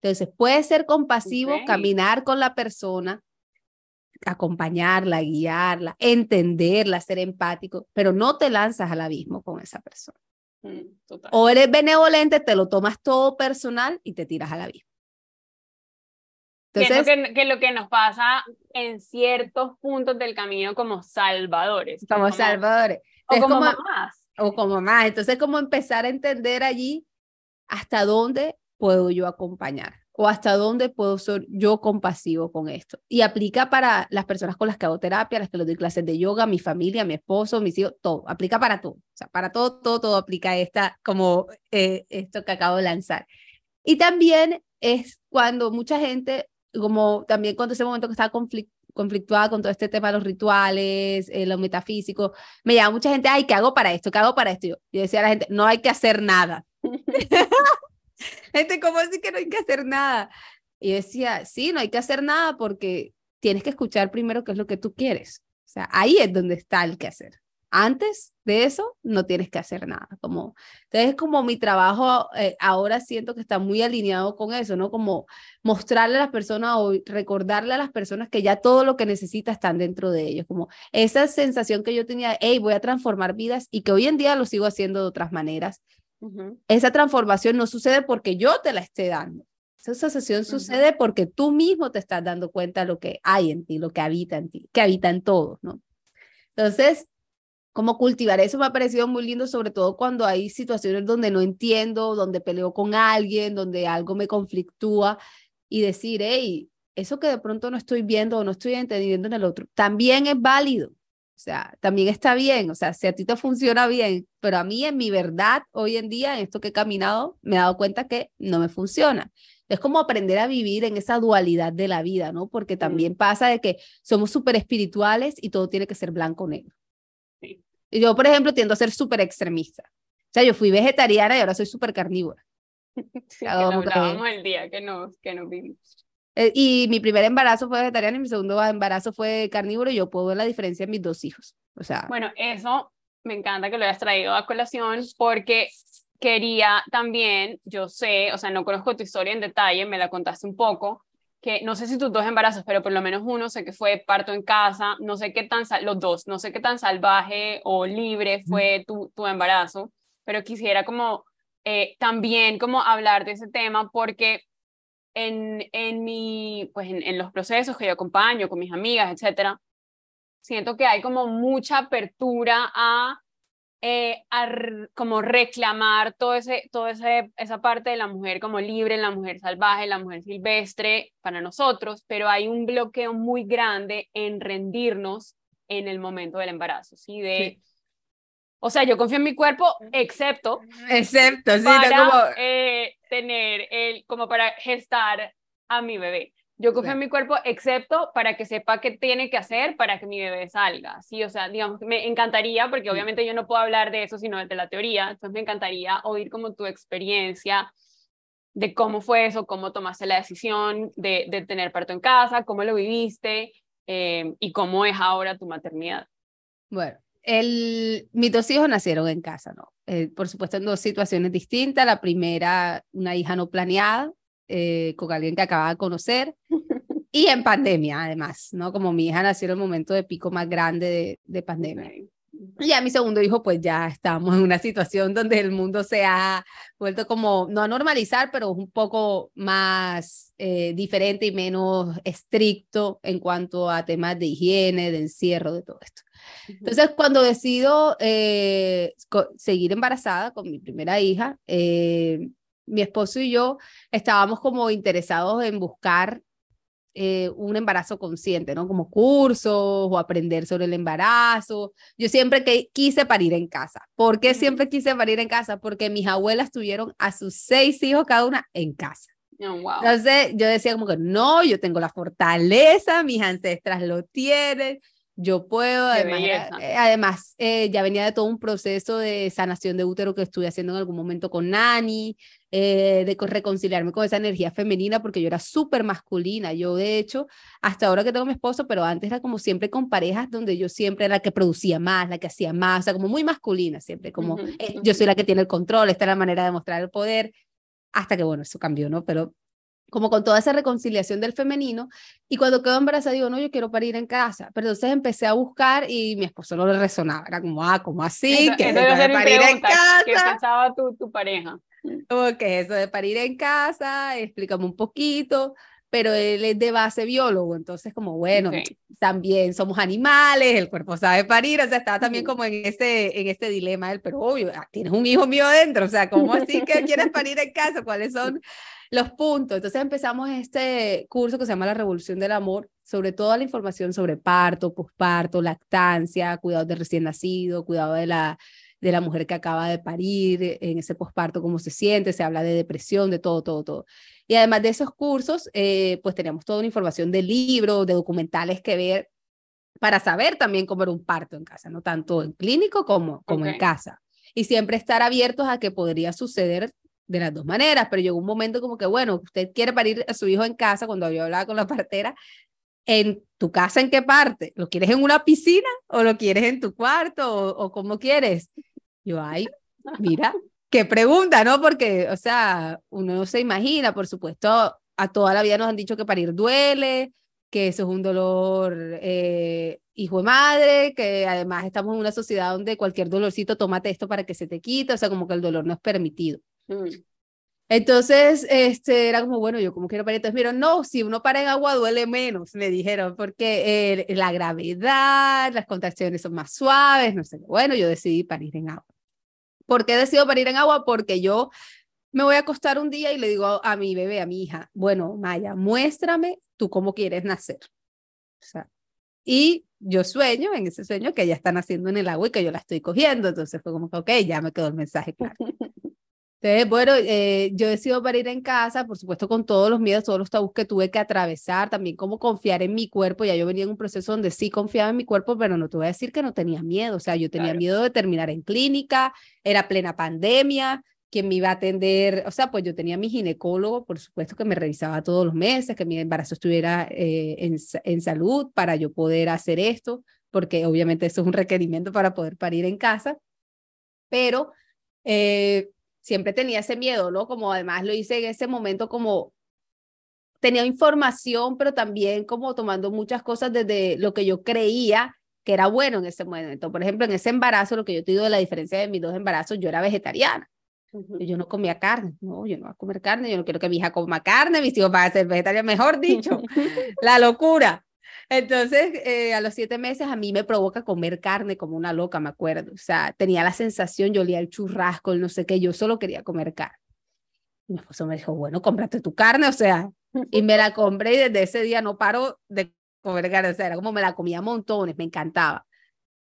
Entonces, puedes ser compasivo, caminar con la persona, acompañarla, guiarla, entenderla, ser empático, pero no te lanzas al abismo con esa persona. Mm, o eres benevolente, te lo tomas todo personal y te tiras al abismo. Entonces, que, que, lo que nos pasa en ciertos puntos del camino como salvadores. Como, salvadores. O como, más. O como más. Entonces, como empezar a entender allí hasta dónde puedo yo acompañar o hasta dónde puedo ser yo compasivo con esto. Y aplica para las personas con las que hago terapia, las que les doy clases de yoga, mi familia, mi esposo, mis hijos, todo. Aplica para todo. O sea, para todo, todo, todo aplica esta, como eh, esto que acabo de lanzar. Y también es cuando mucha gente, como también cuando ese momento que estaba conflictuada con todo este tema de los rituales, eh, lo metafísico, me llama mucha gente, ay, ¿qué hago para esto? ¿Qué hago para esto? Yo, yo decía a la gente, no hay que hacer nada. [LAUGHS] Gente, ¿cómo así que no hay que hacer nada? Y decía, sí, no hay que hacer nada porque tienes que escuchar primero qué es lo que tú quieres. O sea, ahí es donde está el que hacer. Antes de eso, no tienes que hacer nada. Como, entonces, como mi trabajo eh, ahora siento que está muy alineado con eso, ¿no? Como mostrarle a las personas o recordarle a las personas que ya todo lo que necesita están dentro de ellos. Como esa sensación que yo tenía, hey, voy a transformar vidas y que hoy en día lo sigo haciendo de otras maneras esa transformación no sucede porque yo te la esté dando. Esa sensación sucede porque tú mismo te estás dando cuenta de lo que hay en ti, lo que habita en ti, que habita en todos, ¿no? Entonces, como cultivar eso me ha parecido muy lindo, sobre todo cuando hay situaciones donde no entiendo, donde peleo con alguien, donde algo me conflictúa y decir, hey, eso que de pronto no estoy viendo o no estoy entendiendo en el otro, también es válido. O sea, también está bien, o sea, si a ti te funciona bien, pero a mí en mi verdad, hoy en día, en esto que he caminado, me he dado cuenta que no me funciona. Es como aprender a vivir en esa dualidad de la vida, ¿no? Porque también pasa de que somos súper espirituales y todo tiene que ser blanco o negro. Sí. Y yo, por ejemplo, tiendo a ser súper extremista. O sea, yo fui vegetariana y ahora soy súper carnívora. [LAUGHS] Sí, que hablábamos el día que nos, que nos vimos. Eh, y mi primer embarazo fue vegetariano y mi segundo embarazo fue carnívoro y yo puedo ver la diferencia en mis dos hijos. O sea. Bueno, eso me encanta que lo hayas traído a colación porque quería también, yo sé, o sea, no conozco tu historia en detalle, me la contaste un poco, que no sé si tus dos embarazos, pero por lo menos uno sé que fue parto en casa, no sé qué tan, los dos, no sé qué tan salvaje o libre fue tu, tu embarazo, pero quisiera como eh, también como hablar de ese tema porque en, en, mi, pues en, los procesos que yo acompaño con mis amigas, etcétera, siento que hay como mucha apertura a, eh, a como reclamar todo ese, todo ese, esa parte de la mujer como libre, la mujer salvaje, la mujer silvestre para nosotros, pero hay un bloqueo muy grande en rendirnos en el momento del embarazo, ¿sí? De, O sea, yo confío en mi cuerpo, excepto. Excepto, sí, para, como... Eh, tener el, como para gestar a mi bebé. Yo confío en mi cuerpo, excepto para que sepa qué tiene que hacer para que mi bebé salga. Sí, o sea, digamos, me encantaría, porque obviamente yo no puedo hablar de eso sino de la teoría, entonces me encantaría oír como tu experiencia de cómo fue eso, cómo tomaste la decisión de, de tener parto en casa, cómo lo viviste eh, y cómo es ahora tu maternidad. Bueno, el, mis dos hijos nacieron en casa, ¿no? Eh, por supuesto, en dos situaciones distintas. La primera, una hija no planeada, eh, con alguien que acababa de conocer, [LAUGHS] y en pandemia, además, ¿no? Como mi hija nació en el momento de pico más grande de, de pandemia. Y ya mi segundo hijo, pues ya estamos en una situación donde el mundo se ha vuelto como, no a normalizar, pero un poco más eh, diferente y menos estricto en cuanto a temas de higiene, de encierro, de todo esto. Entonces, cuando decido eh, seguir embarazada con mi primera hija, eh, mi esposo y yo estábamos como interesados en buscar eh, un embarazo consciente, ¿no? Como cursos o aprender sobre el embarazo. Yo siempre que quise parir en casa. ¿Por qué siempre quise parir en casa? Porque mis abuelas tuvieron a sus seis hijos cada una en casa. Oh, wow. Entonces yo decía como que no, yo tengo la fortaleza, mis ancestras lo tienen, yo puedo, además, eh, además eh, ya venía de todo un proceso de sanación de útero que estuve haciendo en algún momento con Nani, eh, de reconciliarme con esa energía femenina, porque yo era súper masculina. Yo, de hecho, hasta ahora que tengo mi esposo, pero antes era como siempre con parejas donde yo siempre era la que producía más, la que hacía más, o sea, como muy masculina siempre, como yo soy la que tiene el control, esta es la manera de mostrar el poder, hasta que, bueno, eso cambió, ¿no? Pero como con toda esa reconciliación del femenino. Y cuando quedo embarazada, digo, no, yo quiero parir en casa. Pero entonces empecé a buscar y mi esposo no le resonaba. Era como, ah, ¿cómo así? ¿Qué eso de parir en casa? ¿Qué pensaba tu, tu pareja? Como que eso de parir en casa, explícame un poquito. Pero él es de base biólogo, entonces como, bueno, también somos animales, el cuerpo sabe parir, o sea, estaba también como en ese, en este dilema él, pero obvio, ah, tienes un hijo mío dentro, o sea, ¿cómo así que quieres parir en casa? ¿Cuáles son los puntos. Entonces empezamos este curso que se llama La Revolución del Amor, sobre toda la información sobre parto, posparto, lactancia, cuidado de recién nacido, cuidado de la, de la mujer que acaba de parir, en ese posparto, cómo se siente, se habla de depresión, de todo, todo, todo. Y además de esos cursos, eh, pues teníamos toda una información de libros, de documentales que ver para saber también cómo era un parto en casa, no tanto en clínico como, como en casa. Y siempre estar abiertos a que podría suceder de las dos maneras, pero llegó un momento como que, bueno, usted quiere parir a su hijo en casa, cuando yo hablaba con la partera, ¿en tu casa en qué parte? ¿Lo quieres en una piscina o lo quieres en tu cuarto o, o cómo quieres? Yo, ay, mira, qué pregunta, ¿no? Porque, o sea, uno no se imagina, por supuesto, a toda la vida nos han dicho que parir duele, que eso es un dolor eh, hijo de madre, que además estamos en una sociedad donde cualquier dolorcito, tómate esto para que se te quite, o sea, como que el dolor no es permitido. Mm. Entonces, este, era como, bueno, yo como quiero parir. Entonces, mira, no, si uno para en agua duele menos, me dijeron, porque eh, la gravedad, las contracciones son más suaves, no sé. Bueno, yo decidí parir en agua. ¿Por qué decido parir en agua? Porque yo me voy a acostar un día y le digo a, mi bebé, a mi hija, bueno, Maya, muéstrame tú cómo quieres nacer. O sea, y yo sueño en ese sueño que ella está naciendo en el agua y que yo la estoy cogiendo. Entonces fue como que, ok, ya me quedó el mensaje claro. [LAUGHS] Entonces, bueno, eh, yo decido parir en casa, por supuesto, con todos los miedos, todos los tabús que tuve que atravesar, también cómo confiar en mi cuerpo. Ya yo venía en un proceso donde sí confiaba en mi cuerpo, pero no te voy a decir que no tenía miedo. O sea, yo tenía miedo de terminar en clínica, era plena pandemia, quien me iba a atender, o sea, pues yo tenía mi ginecólogo, por supuesto, que me revisaba todos los meses, que mi embarazo estuviera eh, en, en salud para yo poder hacer esto, porque obviamente eso es un requerimiento para poder parir en casa. Pero eh, siempre tenía ese miedo, ¿no? Como además lo hice en ese momento como tenía información, pero también como tomando muchas cosas desde lo que yo creía que era bueno en ese momento. Por ejemplo, en ese embarazo, lo que yo te digo de la diferencia de mis dos embarazos, yo era vegetariana. Yo no comía carne, no, yo no voy a comer carne, yo no quiero que mi hija coma carne, mis hijos van a ser vegetarianos, mejor dicho, [LAUGHS] la locura. Entonces, eh, a los siete meses a mí me provoca comer carne como una loca, me acuerdo. O sea, tenía la sensación, yo olía el churrasco, el no sé qué, yo solo quería comer carne. mi esposo me dijo, bueno, cómprate tu carne, o sea, y me la compré y desde ese día no paro de comer carne, o sea, era como me la comía montones, me encantaba.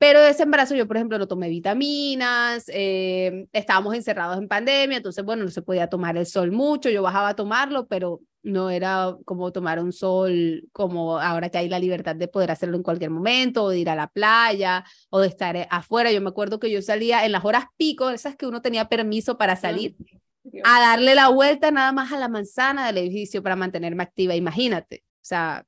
Pero de ese embarazo yo, por ejemplo, no tomé vitaminas, eh, estábamos encerrados en pandemia, entonces, bueno, no se podía tomar el sol mucho, yo bajaba a tomarlo, pero no era como tomar un sol como ahora que hay la libertad de poder hacerlo en cualquier momento, o de ir a la playa, o de estar eh, afuera. Yo me acuerdo que yo salía en las horas pico, esas que uno tenía permiso para salir, a darle la vuelta nada más a la manzana del edificio para mantenerme activa, imagínate. O sea,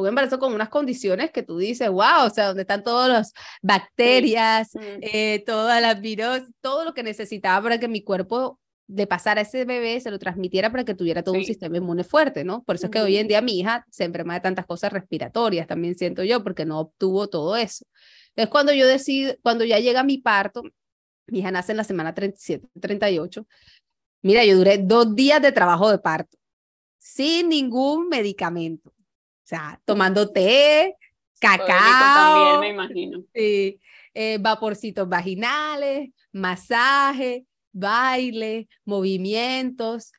un embarazo con unas condiciones que tú dices, wow, o sea, donde están todas las bacterias, eh, todas las virus, todo lo que necesitaba para que mi cuerpo de pasar a ese bebé se lo transmitiera para que tuviera todo un sistema inmune fuerte, ¿no? Por eso es que hoy en día mi hija se enferma de tantas cosas respiratorias, también siento yo, porque no obtuvo todo eso. Es cuando yo decido, cuando ya llega mi parto, mi hija nace en la semana 37, 38. Mira, yo duré dos días de trabajo de parto, sin ningún medicamento. Sea, tomando té, cacao. También me imagino. Sí, eh, vaporcitos vaginales, masaje, baile, movimientos.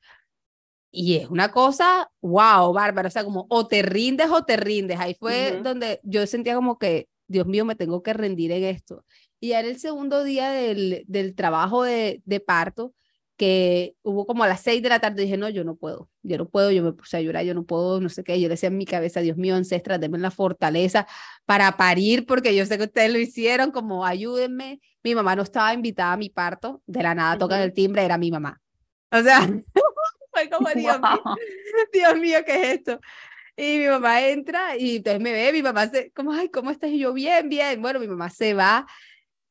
Y es una cosa, wow, bárbara, o sea, como o te rindes o te rindes. Ahí fue donde yo sentía como que, Dios mío, me tengo que rendir en esto. Y era el segundo día del, del trabajo de, de, parto, que hubo como a las seis de la tarde, dije, no, yo no puedo, yo no puedo, yo me puse a llorar, yo no puedo, no sé qué, yo decía en mi cabeza, Dios mío, ancestras, denme la fortaleza para parir, porque yo sé que ustedes lo hicieron, como ayúdenme. Mi mamá no estaba invitada a mi parto, de la nada tocan el timbre, era mi mamá. O sea, [LAUGHS] fue como, Dios mío, Dios mío, ¿qué es esto? Y mi mamá entra y entonces me ve, mi mamá se, como, ay, ¿cómo estás? Y yo, bien, bien. Bueno, mi mamá se va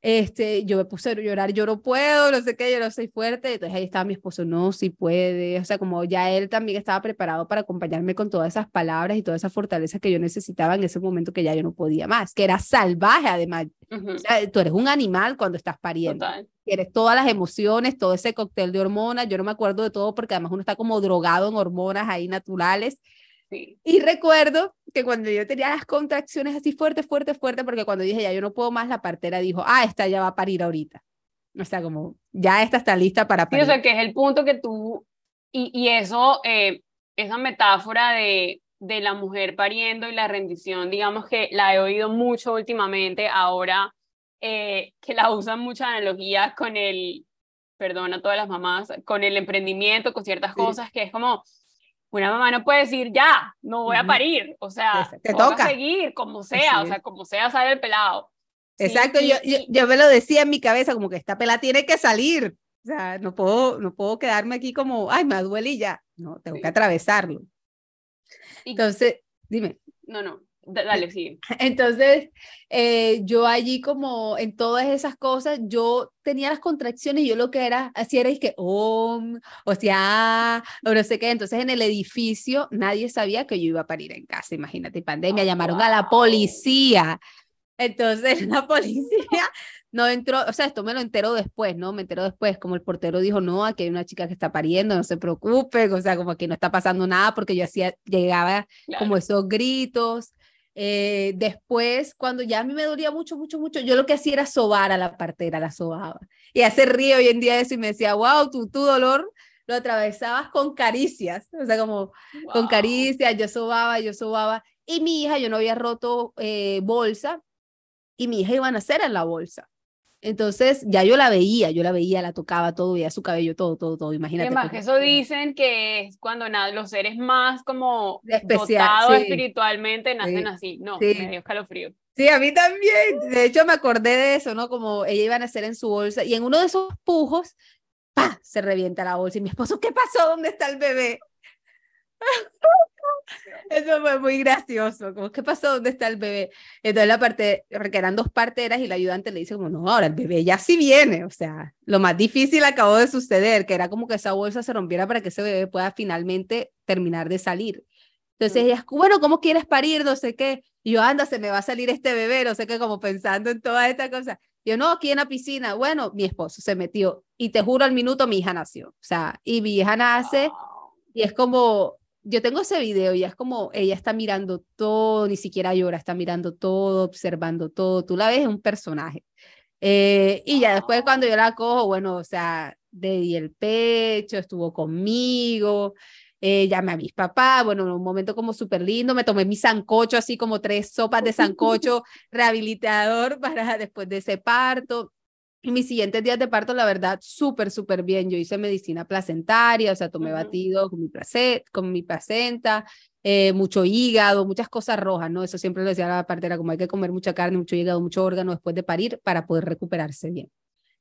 este, yo me puse a llorar, yo no puedo, no sé qué, yo no soy fuerte, entonces ahí estaba mi esposo, no, sí puede, o sea, como ya él también estaba preparado para acompañarme con todas esas palabras y toda esa fortaleza que yo necesitaba en ese momento que ya yo no podía más, que era salvaje además, o sea, tú eres un animal cuando estás pariendo, tienes todas las emociones, todo ese cóctel de hormonas, yo no me acuerdo de todo porque además uno está como drogado en hormonas ahí naturales, y recuerdo que cuando yo tenía las contracciones así fuerte, fuerte, fuerte, porque cuando dije ya yo no puedo más, la partera dijo, ah, esta ya va a parir ahorita. O sea, como ya esta está lista para parir. Sí, o sea, que es el punto que tú, y, y eso, eh, esa metáfora de, de la mujer pariendo y la rendición, digamos que la he oído mucho últimamente, ahora eh, que la usan muchas analogías con el, perdón a todas las mamás, con el emprendimiento, con ciertas cosas, que es como, una mamá no puede decir, ya, no voy a parir, o sea, te toca seguir, como sea, o sea, como sea sale el pelado. Exacto, yo, yo, me lo decía en mi cabeza, como que esta pela tiene que salir, o sea, no puedo, no puedo quedarme aquí como, ay, me duele y ya, no, tengo que atravesarlo. Entonces, dime. No, no, Dale, sí. [LAUGHS] Entonces, eh, yo allí como en todas esas cosas, yo tenía las contracciones y yo lo que era, así era, es que, oh, o sea, o no sé qué. Entonces, en el edificio, nadie sabía que yo iba a parir en casa, imagínate, pandemia, llamaron a la policía. Entonces, [LAUGHS] la policía no entró, o sea, esto me lo entero después, ¿no? Me entero después, como el portero dijo, no, aquí hay una chica que está pariendo, no se preocupe, o sea, como que no está pasando nada, porque yo hacía, llegaba como esos gritos. Eh, después, cuando ya a mí me dolía mucho, mucho, mucho, yo lo que hacía era sobar a la partera, la sobaba. Y hace río hoy en día eso y me decía, wow, tu, tu dolor lo atravesabas con caricias, o sea, como con caricias, yo sobaba, yo sobaba. Y mi hija, yo no había roto eh, bolsa, y mi hija iba a nacer en la bolsa. Entonces ya yo la veía, yo la veía, la tocaba todo, veía su cabello, todo, todo, todo, imagínate. Además, eso dicen que es cuando nada, los seres más como dotados espiritualmente nacen así. No, me dio escalofrío. Sí, a mí también. De hecho, me acordé de eso, ¿no? Como ella iba a nacer en su bolsa y en uno de esos pujos, ¡pa! se revienta la bolsa y mi esposo, ¿qué pasó? ¿Dónde está el bebé? Eso fue muy gracioso. Como, ¿qué pasó? ¿Dónde está el bebé? Entonces la parte, porque eran dos parteras y la ayudante le dice como, no, ahora el bebé ya sí viene. O sea, lo más difícil acabó de suceder, que era como que esa bolsa se rompiera para que ese bebé pueda finalmente terminar de salir. Entonces ella, bueno, ¿cómo quieres parir? No sé qué. Y yo, anda, se me va a salir este bebé, no sé qué, como pensando en toda esta cosa. Yo, no, aquí en la piscina. Bueno, mi esposo se metió y te juro al minuto mi hija nació. O sea, y mi hija nace y es como, yo tengo ese video y es como ella está mirando todo, ni siquiera llora, está mirando todo, observando todo. Tú la ves, es un personaje. Eh, y ya después cuando yo la cojo, bueno, o sea, le di el pecho, estuvo conmigo, eh, llamé a mis papás, bueno, en un momento como súper lindo, me tomé mi sancocho, así como tres sopas de sancocho [LAUGHS] rehabilitador para después de ese parto. Mis siguientes días de parto, la verdad, súper, súper bien. Yo hice medicina placentaria, o sea, tomé batido con mi, placenta, con mi placenta, eh, mucho hígado, muchas cosas rojas, ¿no? Eso siempre lo decía la partera, como hay que comer mucha carne, mucho hígado, mucho órgano después de parir para poder recuperarse bien.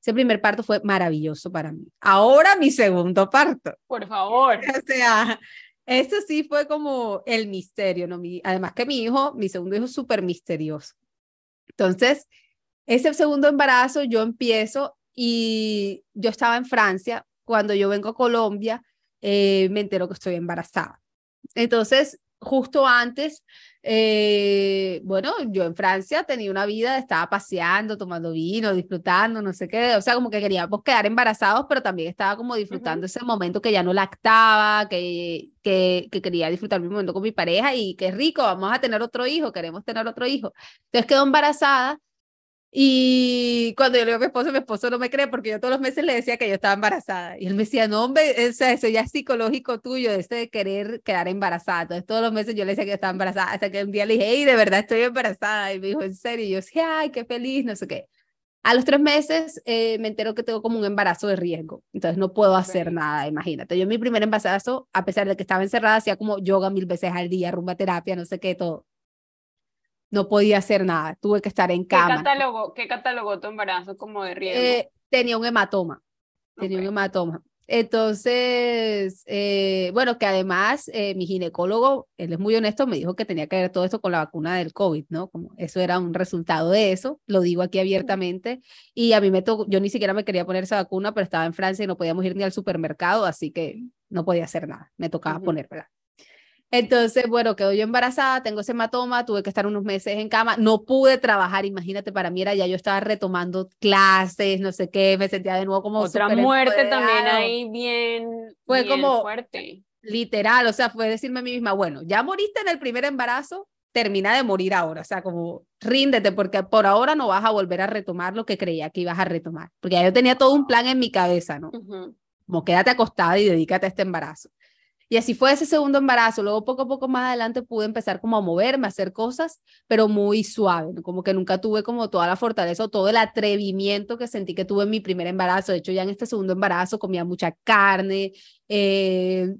Ese primer parto fue maravilloso para mí. Ahora mi segundo parto. Por favor. [LAUGHS] O sea, eso sí fue como el misterio, ¿no? Mi, además que mi hijo, mi segundo hijo, súper misterioso. Entonces, ese segundo embarazo yo empiezo y yo estaba en Francia. Cuando yo vengo a Colombia, eh, me entero que estoy embarazada. Entonces, justo antes, eh, bueno, yo en Francia tenía una vida, estaba paseando, tomando vino, disfrutando, no sé qué, o sea, como que queríamos quedar embarazados, pero también estaba como disfrutando ese momento que ya no lactaba, que, que, que quería disfrutar mi momento con mi pareja y qué rico, vamos a tener otro hijo, queremos tener otro hijo. Entonces quedó embarazada y cuando yo le digo a mi esposo, mi esposo no me cree porque yo todos los meses le decía que yo estaba embarazada. Y él me decía, no, hombre, o sea, eso ya es psicológico tuyo, ese de querer quedar embarazada. Entonces todos los meses yo le decía que yo estaba embarazada, hasta que un día le dije, hey, de verdad estoy embarazada. Y me dijo, en serio, y yo decía, ay, qué feliz, no sé qué. A los tres meses eh, me entero que tengo como un embarazo de riesgo, entonces no puedo hacer nada, imagínate. Yo en mi primer embarazo, a pesar de que estaba encerrada, hacía como yoga mil veces al día, rumba terapia, no sé qué, todo no podía hacer nada, tuve que estar en cama. ¿Qué catalogó, qué catalogó tu embarazo como de riesgo? Eh, tenía un hematoma, tenía un hematoma. Entonces, eh, bueno, que además eh, mi ginecólogo, él es muy honesto, me dijo que tenía que ver todo esto con la vacuna del COVID, ¿no? Como eso era un resultado de eso, lo digo aquí abiertamente. Y a mí me tocó, yo ni siquiera me quería poner esa vacuna, pero estaba en Francia y no podíamos ir ni al supermercado, así que no podía hacer nada, me tocaba uh ponérmela. Entonces, bueno, quedo yo embarazada, tengo ese hematoma, tuve que estar unos meses en cama, no pude trabajar, imagínate, para mí era ya yo estaba retomando clases, no sé qué, me sentía de nuevo como otra muerte también ahí bien fue como fuerte. Literal, o sea, fue decirme a mí misma, bueno, ya moriste en el primer embarazo, termina de morir ahora, o sea, como ríndete porque por ahora no vas a volver a retomar lo que creía que ibas a retomar, porque ya yo tenía todo un plan en mi cabeza, ¿no? Como quédate acostada y dedícate a este embarazo. Y así fue ese segundo embarazo. Luego poco a poco más adelante pude empezar como a moverme, a hacer cosas, pero muy suave, como que nunca tuve como toda la fortaleza o todo el atrevimiento que sentí que tuve en mi primer embarazo. De hecho, ya en este segundo embarazo comía mucha carne, eh,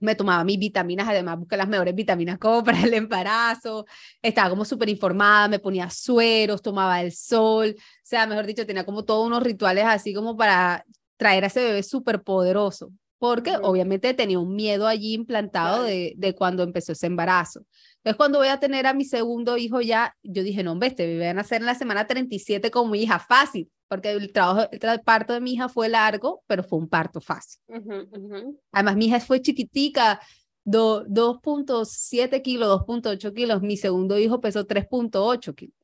me tomaba mis vitaminas, además busqué las mejores vitaminas como [LAUGHS] para el embarazo, estaba como súper informada, me ponía sueros, tomaba el sol, o sea, mejor dicho, tenía como todos unos rituales así como para traer a ese bebé súper poderoso porque obviamente tenía un miedo allí implantado de, de, cuando empezó ese embarazo. Entonces, cuando voy a tener a mi segundo hijo ya, yo dije, no, hombre, este bebé a nacer en la semana 37 con mi hija, fácil, porque el trabajo, el parto de mi hija fue largo, pero fue un parto fácil. Además, mi hija fue chiquitica, 2.7 kilos, 2.8 kilos, mi segundo hijo pesó 3.8 kilos.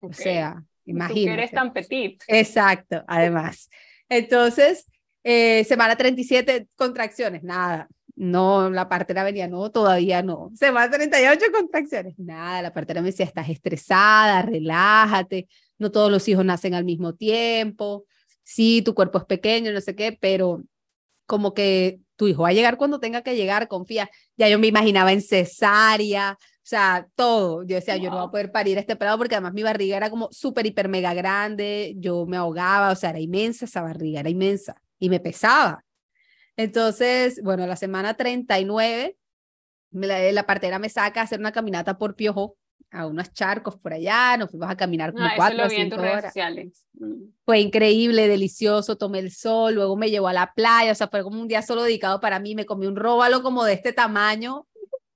O sea, imagínate. Tú eres tan petit. Exacto, además. Entonces, eh, semana 37, contracciones, nada. No, la partera venía, no, todavía no. Semana 38, contracciones, nada. La partera me decía, estás estresada, relájate. No todos los hijos nacen al mismo tiempo. Sí, tu cuerpo es pequeño, no sé qué, pero como que tu hijo va a llegar cuando tenga que llegar, confía. Ya yo me imaginaba en cesárea, o sea, todo. Yo decía, yo no voy a poder parir este pelado porque además mi barriga era como súper, hiper, mega grande, yo me ahogaba, o sea, era inmensa esa barriga, era inmensa y me pesaba. Entonces, bueno, la semana 39, la, la partera me saca a hacer una caminata por Piojo, a unos charcos por allá, nos fuimos a caminar como ah, cuatro o cinco horas. Fue increíble, delicioso, tomé el sol, luego me llevó a la playa, o sea, fue como un día solo dedicado para mí, me comí un róbalo como de este tamaño,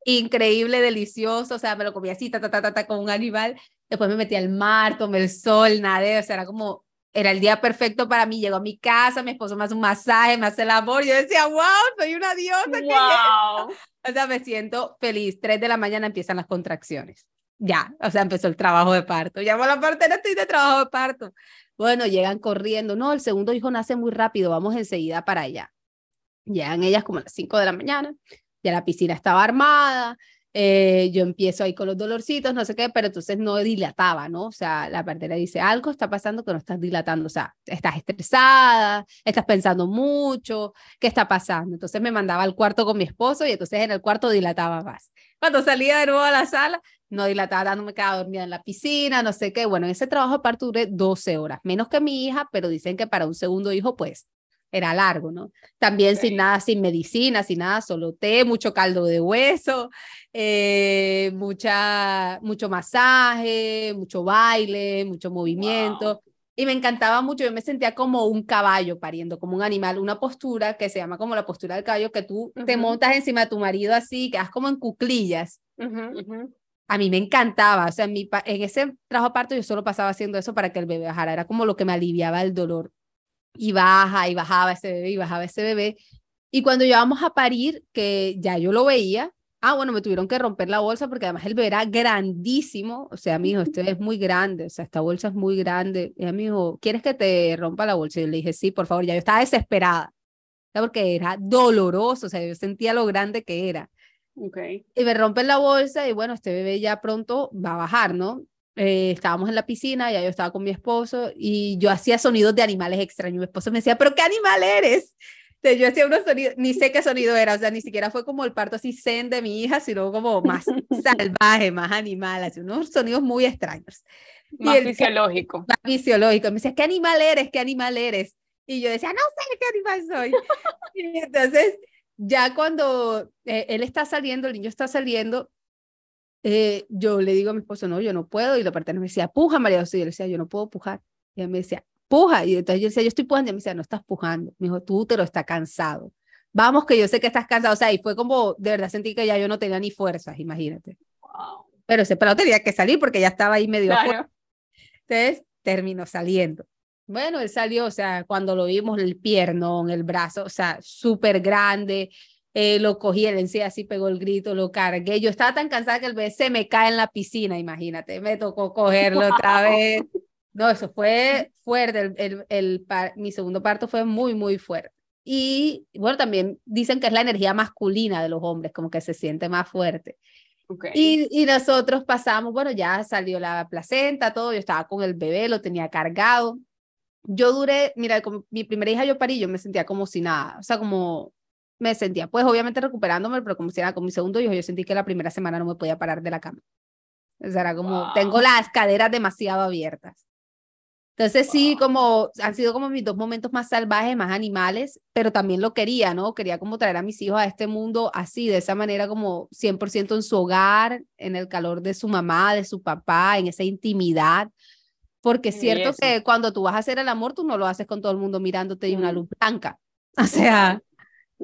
increíble, delicioso, o sea, me lo comí así, ta, ta, ta, ta, ta, como un animal, después me metí al mar, tomé el sol, nadé, o sea, era como era el día perfecto para mí. Llegó a mi casa, mi esposo me hace un masaje, me hace el amor. Yo decía, wow, soy una diosa. Wow. O sea, me siento feliz. Tres de la mañana empiezan las contracciones. Ya, o sea, empezó el trabajo de parto. Llamo a la partera, estoy de trabajo de parto. Bueno, llegan corriendo. No, el segundo hijo nace muy rápido, vamos enseguida para allá. Llegan ellas como a las cinco de la mañana. Ya la piscina estaba armada, eh, yo empiezo ahí con los dolorcitos, no sé qué, pero entonces no dilataba, ¿no? O sea, la partera dice, algo está pasando que no estás dilatando, o sea, estás estresada, estás pensando mucho, ¿qué está pasando? Entonces me mandaba al cuarto con mi esposo y entonces en el cuarto dilataba más. Cuando salía de nuevo a la sala, no dilataba, no me quedaba dormida en la piscina, no sé qué. Bueno, en ese trabajo aparte duré 12 horas, menos que mi hija, pero dicen que para un segundo hijo, pues era largo, ¿no? También sin nada, sin medicina, sin nada, solo té, mucho caldo de hueso, eh, mucha, mucho masaje, mucho baile, mucho movimiento. Y me encantaba mucho, yo me sentía como un caballo pariendo, como un animal, una postura que se llama como la postura del caballo, que tú te montas encima de tu marido así, quedas como en cuclillas. A mí me encantaba, o sea, en, mi, en ese trabajo aparte yo solo pasaba haciendo eso para que el bebé bajara, era como lo que me aliviaba el dolor y baja y bajaba ese bebé y bajaba ese bebé. Y cuando llevamos a parir, que ya yo lo veía, Ah, bueno, me tuvieron que romper la bolsa porque además el bebé era grandísimo. O sea, mi hijo, este es muy grande. O sea, esta bolsa es muy grande. Y a mi hijo, ¿quieres que te rompa la bolsa? Y yo le dije, sí, por favor. Ya yo estaba desesperada. Porque era doloroso. O sea, yo sentía lo grande que era. Okay. Y me rompen la bolsa y bueno, este bebé ya pronto va a bajar, ¿no? Eh, estábamos en la piscina, ya yo estaba con mi esposo y yo hacía sonidos de animales extraños. Mi esposo me decía, ¿pero qué animal eres? Entonces yo hacía unos sonidos, ni sé qué sonido era, o sea, ni siquiera fue como el parto así zen de mi hija, sino como más salvaje, más animal, así unos sonidos muy extraños. Más fisiológico. Más fisiológico. Me decía, ¿qué animal eres? ¿Qué animal eres? Y yo decía, no sé qué animal soy. [LAUGHS] y entonces, ya cuando eh, él está saliendo, el niño está saliendo, eh, yo le digo a mi esposo, no, yo no puedo. Y la parte me decía, puja, María José. Y yo le decía, yo no puedo pujar. Y él me decía, puja. Y entonces yo decía, yo estoy pujando. Y él me decía, no estás pujando. Me dijo, tu útero está cansado. Vamos, que yo sé que estás cansado. O sea, y fue como, de verdad sentí que ya yo no tenía ni fuerzas, imagínate. Pero ese pelado tenía que salir porque ya estaba ahí medio claro. Entonces terminó saliendo. Bueno, él salió, o sea, cuando lo vimos, el piernón, el brazo, o sea, súper grande, eh, lo cogí, él en sí así pegó el grito, lo cargué. Yo estaba tan cansada que el bebé se me cae en la piscina, imagínate, me tocó cogerlo [LAUGHS] otra vez. No, eso fue fuerte, el, el, el mi segundo parto fue muy, muy fuerte. Y bueno, también dicen que es la energía masculina de los hombres, como que se siente más fuerte. Okay. Y, y nosotros pasamos, bueno, ya salió la placenta, todo, yo estaba con el bebé, lo tenía cargado. Yo duré, mira, como mi primera hija yo parí, yo me sentía como si nada, o sea, como me sentía, pues obviamente recuperándome, pero como si era con mi segundo hijo, yo sentí que la primera semana no me podía parar de la cama. O sea, era como, Wow. tengo las caderas demasiado abiertas. Entonces sí, Wow. como han sido como mis dos momentos más salvajes, más animales, pero también lo quería, ¿no? Quería como traer a mis hijos a este mundo así, de esa manera como 100% en su hogar, en el calor de su mamá, de su papá, en esa intimidad. Porque es cierto que cuando tú vas a hacer el amor, tú no lo haces con todo el mundo mirándote y una Mm. luz blanca. [LAUGHS] O sea,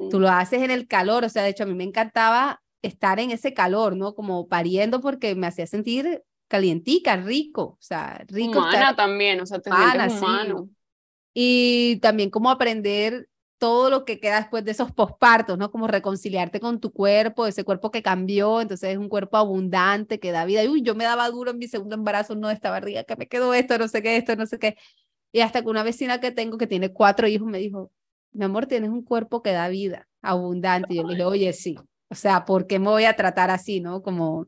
Tú lo haces en el calor, o sea, de hecho a mí me encantaba estar en ese calor, ¿no? Como pariendo porque me hacía sentir calientica, rico, o sea, rico Humana estar también, o sea, te humana, sí. humano. y también como aprender todo lo que queda después de esos pospartos, ¿no? Como reconciliarte con tu cuerpo, ese cuerpo que cambió, entonces es un cuerpo abundante que da vida. Y uy, yo me daba duro en mi segundo embarazo, no, esta barriga, que me quedó esto, no sé qué, esto, no sé qué. Y hasta que una vecina que tengo que tiene cuatro hijos me dijo, mi amor, tienes un cuerpo que da vida, abundante. Y yo le dije, oye, sí. O sea, ¿por qué me voy a tratar así, no? Como,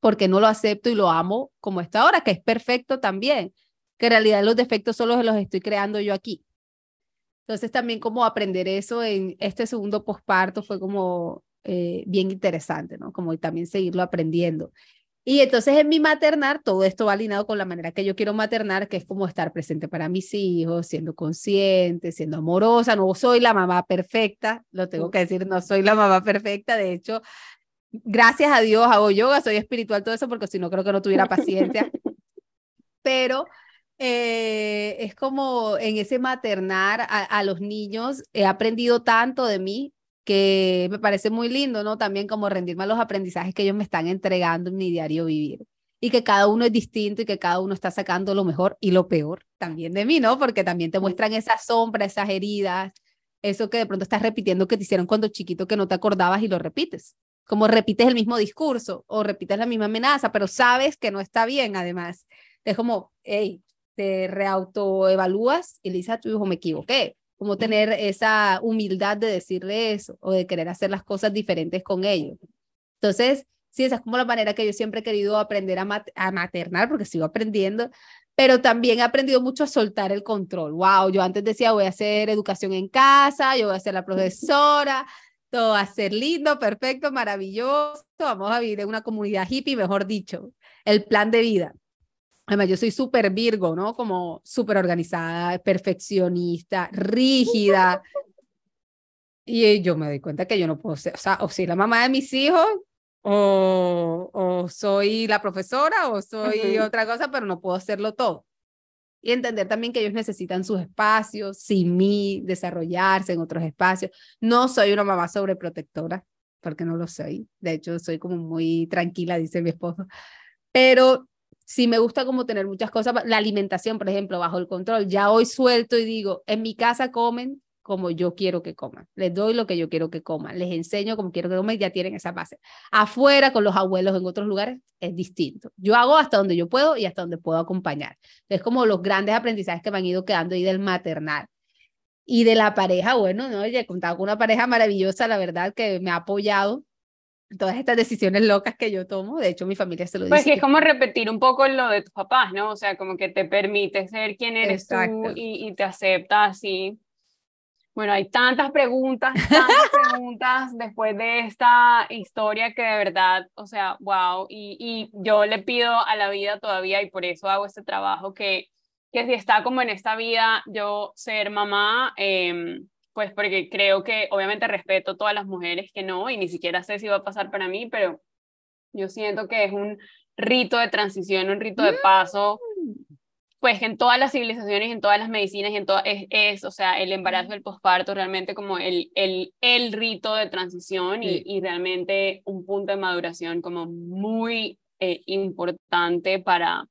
porque no lo acepto y lo amo como está ahora, que es perfecto también, que en realidad los defectos solo los estoy creando yo aquí. Entonces también como aprender eso en este segundo posparto fue como eh, bien interesante, ¿no? Como también seguirlo aprendiendo. Y entonces en mi maternar, todo esto va alineado con la manera que yo quiero maternar, que es como estar presente para mis hijos, siendo consciente, siendo amorosa. No soy la mamá perfecta, lo tengo que decir, no soy la mamá perfecta. De hecho, gracias a Dios hago yoga, soy espiritual, todo eso, porque si no creo que no tuviera paciencia. [LAUGHS] Pero eh, es como en ese maternar a, a los niños, he aprendido tanto de mí que me parece muy lindo, ¿no? También como rendirme a los aprendizajes que ellos me están entregando en mi diario vivir. Y que cada uno es distinto y que cada uno está sacando lo mejor y lo peor también de mí, ¿no? Porque también te muestran esas sombras, esas heridas, eso que de pronto estás repitiendo que te hicieron cuando chiquito que no te acordabas y lo repites. Como repites el mismo discurso o repites la misma amenaza, pero sabes que no está bien además. Es como, hey, te reautoevalúas y le dices a tu hijo, me equivoqué. Como tener esa humildad de decirle eso o de querer hacer las cosas diferentes con ellos. Entonces, sí, esa es como la manera que yo siempre he querido aprender a, mat a maternar, porque sigo aprendiendo, pero también he aprendido mucho a soltar el control. Wow, yo antes decía, voy a hacer educación en casa, yo voy a ser la profesora, todo va a ser lindo, perfecto, maravilloso, vamos a vivir en una comunidad hippie, mejor dicho, el plan de vida. Además, yo soy súper Virgo, ¿no? Como súper organizada, perfeccionista, rígida. Y yo me doy cuenta que yo no puedo ser, o sea, o soy la mamá de mis hijos, o, o soy la profesora, o soy Ujú. otra cosa, pero no puedo hacerlo todo. Y entender también que ellos necesitan sus espacios, sin mí, desarrollarse en otros espacios. No soy una mamá sobreprotectora, porque no lo soy. De hecho, soy como muy tranquila, dice mi esposo. Pero sí me gusta como tener muchas cosas. La alimentación, por ejemplo, bajo el control. Ya hoy suelto y digo, en mi casa comen como yo quiero que coman, les doy lo que yo quiero que coman, les enseño como quiero que coman y ya tienen esa base. Afuera con los abuelos en otros lugares es distinto. Yo hago hasta donde yo puedo y hasta donde puedo acompañar. Es como los grandes aprendizajes que me han ido quedando ahí del maternal. Y de la pareja, bueno, no, he contado con una pareja maravillosa, la verdad, que me ha apoyado todas estas decisiones locas que yo tomo. De hecho, mi familia se lo dice. Pues que es como repetir un poco lo de tus papás, ¿no? O sea, como que te permite ser quien eres tú y, y, te acepta así. Bueno, hay tantas preguntas, tantas [LAUGHS] preguntas después de esta historia que de verdad, o sea, wow. Y, y yo le pido a la vida todavía, y por eso hago este trabajo, que, que si está como en esta vida, yo ser mamá, eh, pues porque creo que obviamente respeto a todas las mujeres que no, y ni siquiera sé si va a pasar para mí, pero yo siento que es un rito de transición, un rito de paso, pues en todas las civilizaciones, en todas las medicinas, en todo, es, es, o sea, el embarazo, el posparto, realmente como el, el, el rito de transición y, y, realmente un punto de maduración como muy eh, importante para,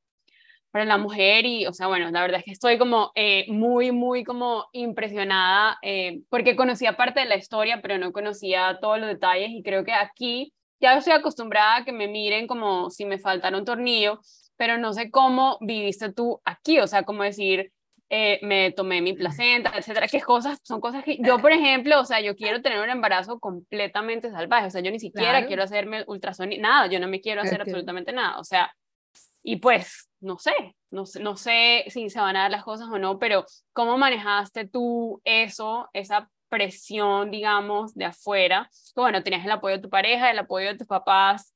para la mujer y, o sea, bueno, la verdad es que estoy como eh, muy, muy como impresionada eh, porque conocía parte de la historia, pero no conocía todos los detalles y creo que aquí ya estoy acostumbrada a que me miren como si me faltara un tornillo, pero no sé cómo viviste tú aquí, o sea, como decir, eh, me tomé mi placenta, etcétera, qué cosas, son cosas que yo, por ejemplo, o sea, yo quiero tener un embarazo completamente salvaje, o sea, yo ni siquiera quiero hacerme ultrasonido, nada, yo no me quiero hacer absolutamente nada, o sea, y pues, no sé, no no sé si se van a dar las cosas o no, pero ¿cómo manejaste tú eso, esa presión, digamos, de afuera? Bueno, tenías el apoyo de tu pareja, el apoyo de tus papás,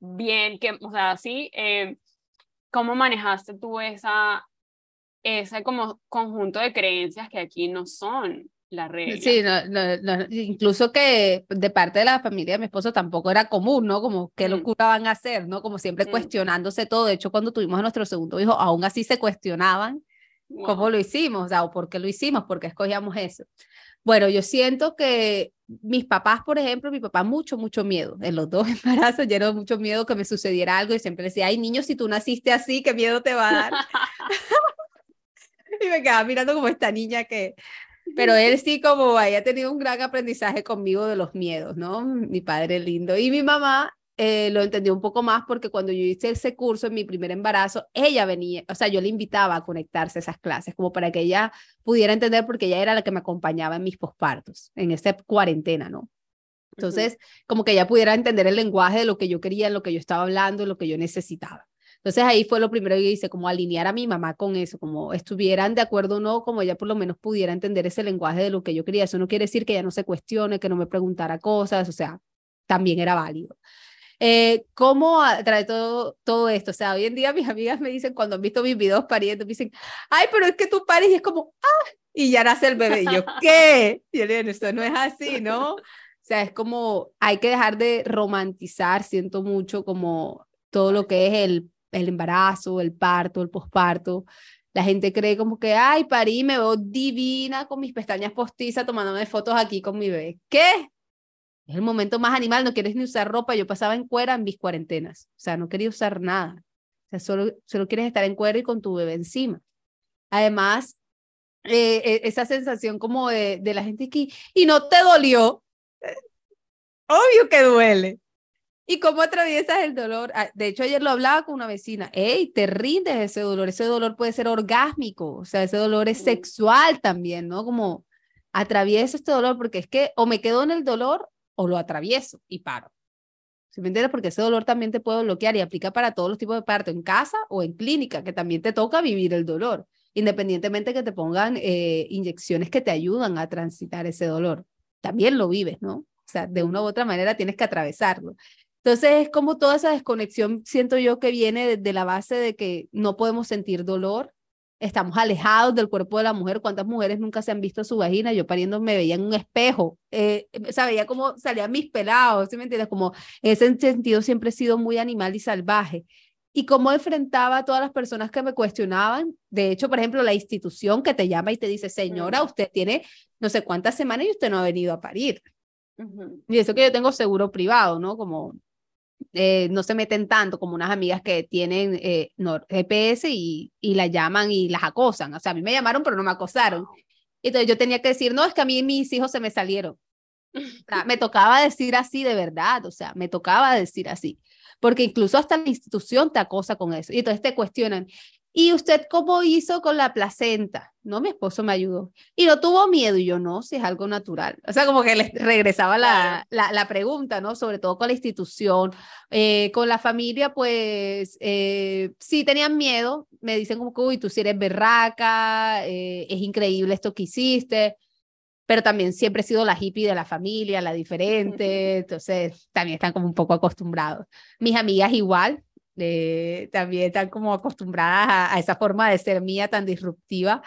bien, que, o sea, sí, eh, ¿cómo manejaste tú esa, ese como conjunto de creencias que aquí no son la regla. Sí, incluso que de parte de la familia de mi esposo tampoco era común, ¿no? Como qué locura van a hacer, ¿no? Como siempre cuestionándose todo. De hecho, cuando tuvimos a nuestro segundo hijo, aún así se cuestionaban cómo lo hicimos, o sea, o por qué lo hicimos, por qué escogíamos eso. Bueno, yo siento que mis papás, por ejemplo, mi papá mucho, mucho miedo. En los dos [LAUGHS] embarazos lleno mucho miedo que me sucediera algo y siempre decía, ay, niño, si tú naciste así, ¿qué miedo te va a dar? [LAUGHS] [LAUGHS] y me quedaba mirando como esta niña que pero él sí como haya tenido un gran aprendizaje conmigo de los miedos, ¿no? Mi padre lindo. Y mi mamá eh, lo entendió un poco más porque cuando yo hice ese curso en mi primer embarazo, ella venía, o sea, yo le invitaba a conectarse a esas clases como para que ella pudiera entender porque ella era la que me acompañaba en mis pospartos, en esta cuarentena, ¿no? Entonces, como que ella pudiera entender el lenguaje de lo que yo quería, lo que yo estaba hablando, lo que yo necesitaba. Entonces ahí fue lo primero que hice, como alinear a mi mamá con eso, como estuvieran de acuerdo o no, como ella por lo menos pudiera entender ese lenguaje de lo que yo quería. Eso no quiere decir que ella no se cuestione, que no me preguntara cosas, o sea, también era válido. Eh, ¿Cómo trae todo, todo esto? O sea, hoy en día mis amigas me dicen, cuando han visto mis videos pariendo, me dicen, ay, pero es que tú pares y es como, ah, y ya nace el bebé. Y yo, [LAUGHS] ¿qué? Y yo le digo, esto no es así, ¿no? O sea, es como, hay que dejar de romantizar, siento mucho como todo lo que es el el embarazo, el parto, el posparto. La gente cree como que, ay, parí, me veo divina con mis pestañas postizas tomándome fotos aquí con mi bebé. ¿Qué? Es el momento más animal, no quieres ni usar ropa. Yo pasaba en cuera en mis cuarentenas, o sea, no quería usar nada. O sea, solo, solo quieres estar en cuera y con tu bebé encima. Además, eh, e, esa sensación como de, la gente que, y no te dolió. [LAUGHS] Obvio que duele. ¿Y cómo atraviesas el dolor? Ah, de hecho, ayer lo hablaba con una vecina. ¡Ey, te rindes ese dolor! Ese dolor puede ser orgásmico, o sea, ese dolor es sexual también, ¿no? Como atravieso este dolor porque es que o me quedo en el dolor o lo atravieso y paro. ¿Sí me entiendes? Porque ese dolor también te puede bloquear y aplica para todos los tipos de parto, en casa o en clínica, que también te toca vivir el dolor, independientemente que te pongan eh, inyecciones que te ayudan a transitar ese dolor. También lo vives, ¿no? O sea, de una u otra manera tienes que atravesarlo. Entonces es como toda esa desconexión, siento yo que viene de, la base de que no podemos sentir dolor, estamos alejados del cuerpo de la mujer. ¿Cuántas mujeres nunca se han visto su vagina? Yo pariendo me veía en un espejo, eh, o sea, veía cómo salían mis pelados, ¿sí me entiendes? Como en ese sentido siempre he sido muy animal y salvaje. Y cómo enfrentaba a todas las personas que me cuestionaban. De hecho, por ejemplo, la institución que te llama y te dice, señora, usted tiene no sé cuántas semanas y usted no ha venido a parir. Y eso que yo tengo seguro privado, ¿no? Como eh, no se meten tanto como unas amigas que tienen eh, GPS y, y la llaman y las acosan. O sea, a mí me llamaron, pero no me acosaron. Entonces yo tenía que decir, no, es que a mí mis hijos se me salieron. [LAUGHS] me tocaba decir así de verdad, o sea, me tocaba decir así, porque incluso hasta la institución te acosa con eso. Y entonces te cuestionan, ¿Y usted cómo hizo con la placenta? No, mi esposo me ayudó. Y no tuvo miedo. Y yo, no, si es algo natural. O sea, como que le regresaba la, la, pregunta, ¿no? Sobre todo con la institución. Eh, con la familia, pues, eh, sí tenían miedo. Me dicen como que, uy, tú sí eres berraca, eh, es increíble esto que hiciste. Pero también siempre he sido la hippie de la familia, la diferente. Entonces, también están como un poco acostumbrados. Mis amigas igual, también están como acostumbradas a, esa forma de ser mía tan disruptiva.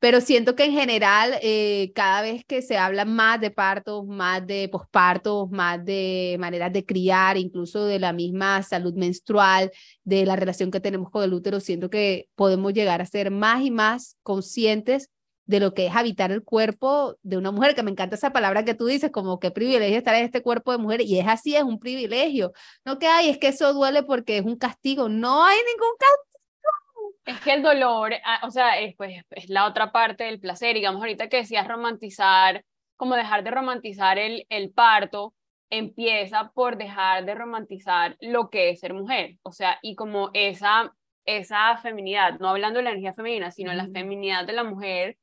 Pero siento que en general, eh, cada vez que se habla más de partos, más de pospartos, más de maneras de criar, incluso de la misma salud menstrual, de la relación que tenemos con el útero, siento que podemos llegar a ser más y más conscientes de lo que es habitar el cuerpo de una mujer, que me encanta esa palabra que tú dices, como que privilegio estar en este cuerpo de mujer, y es así, es un privilegio. No que hay, es que eso duele porque es un castigo, no hay ningún castigo. Es que el dolor, ah, o sea, es, pues, es la otra parte del placer, digamos, ahorita que decías romantizar, como dejar de romantizar el, el parto, empieza por dejar de romantizar lo que es ser mujer, o sea, y como esa, esa feminidad, no hablando de la energía femenina, sino la feminidad de la mujer,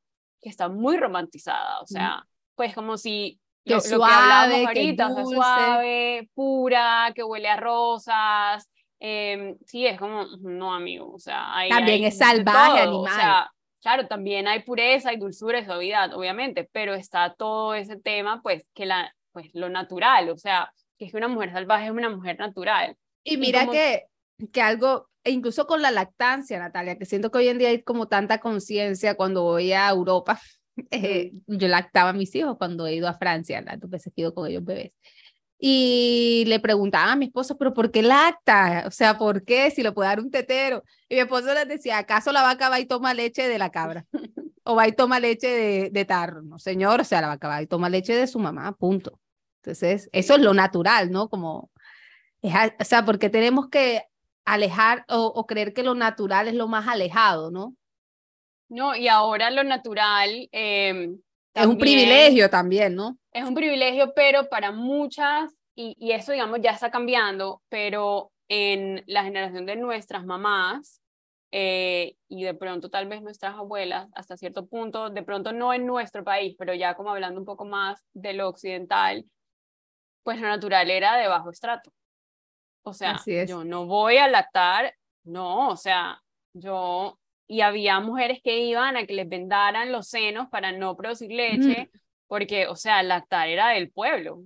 que está muy romantizada, o sea, pues como si lo, suave, que hablábamos ahorita, que suave, pura, que huele a rosas, eh, sí, es como, no amigo, o sea, hay, también es salvaje, animal. O sea, claro, también hay pureza y dulzura y suavidad, obviamente, pero está todo ese tema, pues, que la, pues, lo natural, o sea, que es que una mujer salvaje es una mujer natural. Y mira que, que algo, e incluso con la lactancia, Natalia, que siento que hoy en día hay como tanta conciencia cuando voy a Europa. [LAUGHS] Eh, yo lactaba a mis hijos cuando he ido a Francia, dos veces he ido con ellos bebés. Y le preguntaba a mi esposo, pero ¿por qué lacta? O sea, ¿por qué? Si lo puede dar un tetero. Y mi esposo les decía, ¿acaso la vaca va y toma leche de la cabra? [LAUGHS] ¿O va y toma leche de, de tarro? No, señor, o sea, la vaca va y toma leche de su mamá, punto. Entonces, eso es lo natural, ¿no? Como, es, o sea, porque tenemos que alejar o, creer que lo natural es lo más alejado, ¿no? No, y ahora lo natural... Em, es un privilegio también, ¿no? Es un privilegio, pero para muchas, y, y eso digamos ya está cambiando, pero en la generación de nuestras mamás, eh, y de pronto tal vez nuestras abuelas, hasta cierto punto, de pronto no en nuestro país, pero ya como hablando un poco más de lo occidental, pues lo natural era de bajo estrato. O sea, yo no voy a lactar, no, o sea, yo, y había mujeres que iban a que les vendaran los senos para no producir leche, porque, o sea, lactar era del pueblo,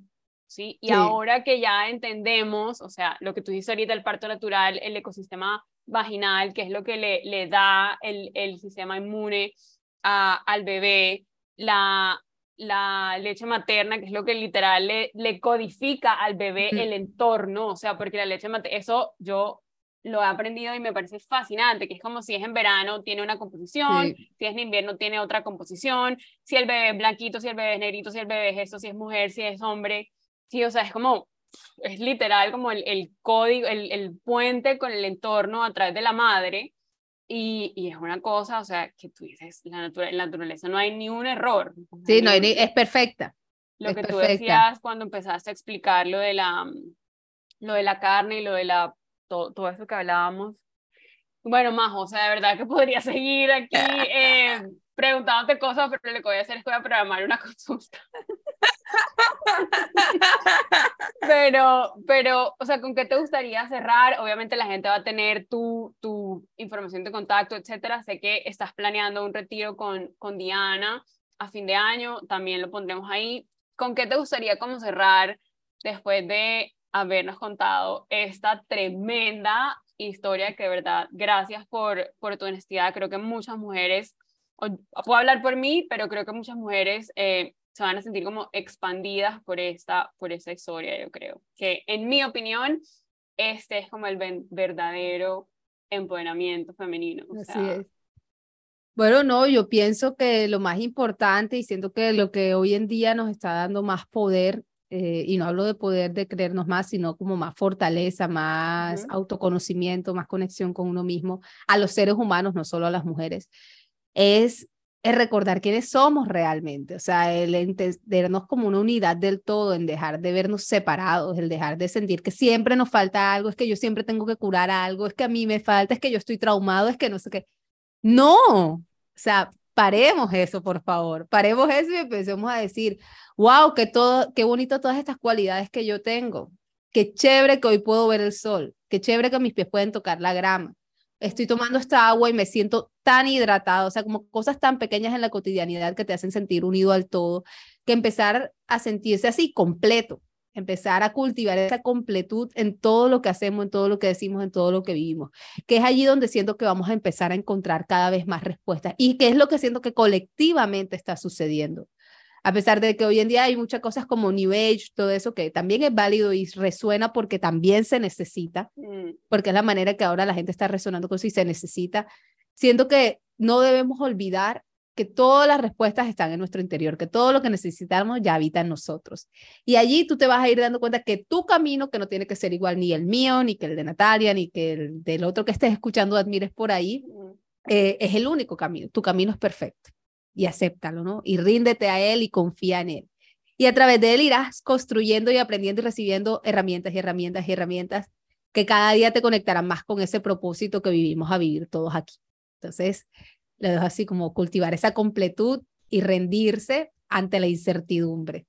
¿sí? Y ahora que ya entendemos, o sea, lo que tú dices ahorita, el parto natural, el ecosistema vaginal, que es lo que le, le da el, el sistema inmune a, al bebé, la, la leche materna, que es lo que literal le, le codifica al bebé el entorno, o sea, porque la leche materna, eso yo lo he aprendido y me parece fascinante, que es como si es en verano tiene una composición, si es en invierno tiene otra composición, si el bebé es blanquito, si el bebé es negrito, si el bebé es esto, si es mujer, si es hombre, sí, o sea, es como, es literal como el, el código, el, el puente con el entorno a través de la madre, y, y, es una cosa, o sea, que tú dices, la, la naturaleza no hay ni un error. Sí, no, es perfecta. Lo que tú decías cuando empezaste a explicar lo de la, lo de la carne y lo de la, todo, todo eso que hablábamos. Bueno, Majo, o sea, de verdad que [LAUGHS] podría seguir aquí eh, preguntándote cosas, pero lo que voy a hacer es que voy a programar una [LAUGHS] consulta. [LAUGHS] pero, pero, o sea, ¿con qué te gustaría cerrar? Obviamente la gente va a tener tu, tu información de contacto, etcétera. Sé que estás planeando un retiro con, con Diana a fin de año, también lo pondremos ahí. ¿Con qué te gustaría como cerrar después de habernos contado esta tremenda historia que de verdad, gracias por, por tu honestidad. Creo que muchas mujeres, puedo hablar por mí, pero creo que muchas mujeres eh, se van a sentir como expandidas por esta, por esta historia, yo creo. Que en mi opinión, este es como el verdadero empoderamiento femenino. Así es. Bueno, no, yo pienso que lo más importante y siento que lo que hoy en día nos está dando más poder, eh, y no hablo de poder de creernos más, sino como más fortaleza, más autoconocimiento, más conexión con uno mismo, a los seres humanos, no solo a las mujeres, es es recordar quiénes somos realmente, o sea, el entendernos como una unidad del todo, en dejar de vernos separados, el dejar de sentir que siempre nos falta algo, es que yo siempre tengo que curar algo, es que a mí me falta, es que yo estoy traumado, es que no sé qué. No, o sea, paremos eso, por favor, paremos eso y empecemos a decir, wow, qué, todo, qué bonito todas estas cualidades que yo tengo, qué chévere que hoy puedo ver el sol, qué chévere que mis pies pueden tocar la grama, estoy tomando esta agua y me siento tan hidratado, o sea, como cosas tan pequeñas en la cotidianidad que te hacen sentir unido al todo, que empezar a sentirse así completo, empezar a cultivar esa completud en todo lo que hacemos, en todo lo que decimos, en todo lo que vivimos, que es allí donde siento que vamos a empezar a encontrar cada vez más respuestas y que es lo que siento que colectivamente está sucediendo a pesar de que hoy en día hay muchas cosas como New Age, todo eso que también es válido y resuena porque también se necesita, mm. porque es la manera que ahora la gente está resonando con eso y se necesita. Siento que no debemos olvidar que todas las respuestas están en nuestro interior, que todo lo que necesitamos ya habita en nosotros. Y allí tú te vas a ir dando cuenta que tu camino, que no tiene que ser igual ni el mío, ni que el de Natalia, ni que el del otro que estés escuchando, admires por ahí, mm. eh, es el único camino. Tu camino es perfecto y acéptalo, ¿no? Y ríndete a Él y confía en Él. Y a través de Él irás construyendo y aprendiendo y recibiendo herramientas y herramientas y herramientas que cada día te conectarán más con ese propósito que vivimos a vivir todos aquí. Entonces, le dejo así como cultivar esa completud y rendirse ante la incertidumbre.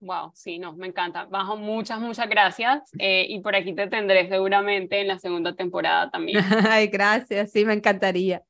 Wow, sí, no, me encanta. Bajo, muchas, muchas gracias. Eh, y por aquí te tendré seguramente en la segunda temporada también. [LAUGHS] Ay, gracias, sí, me encantaría.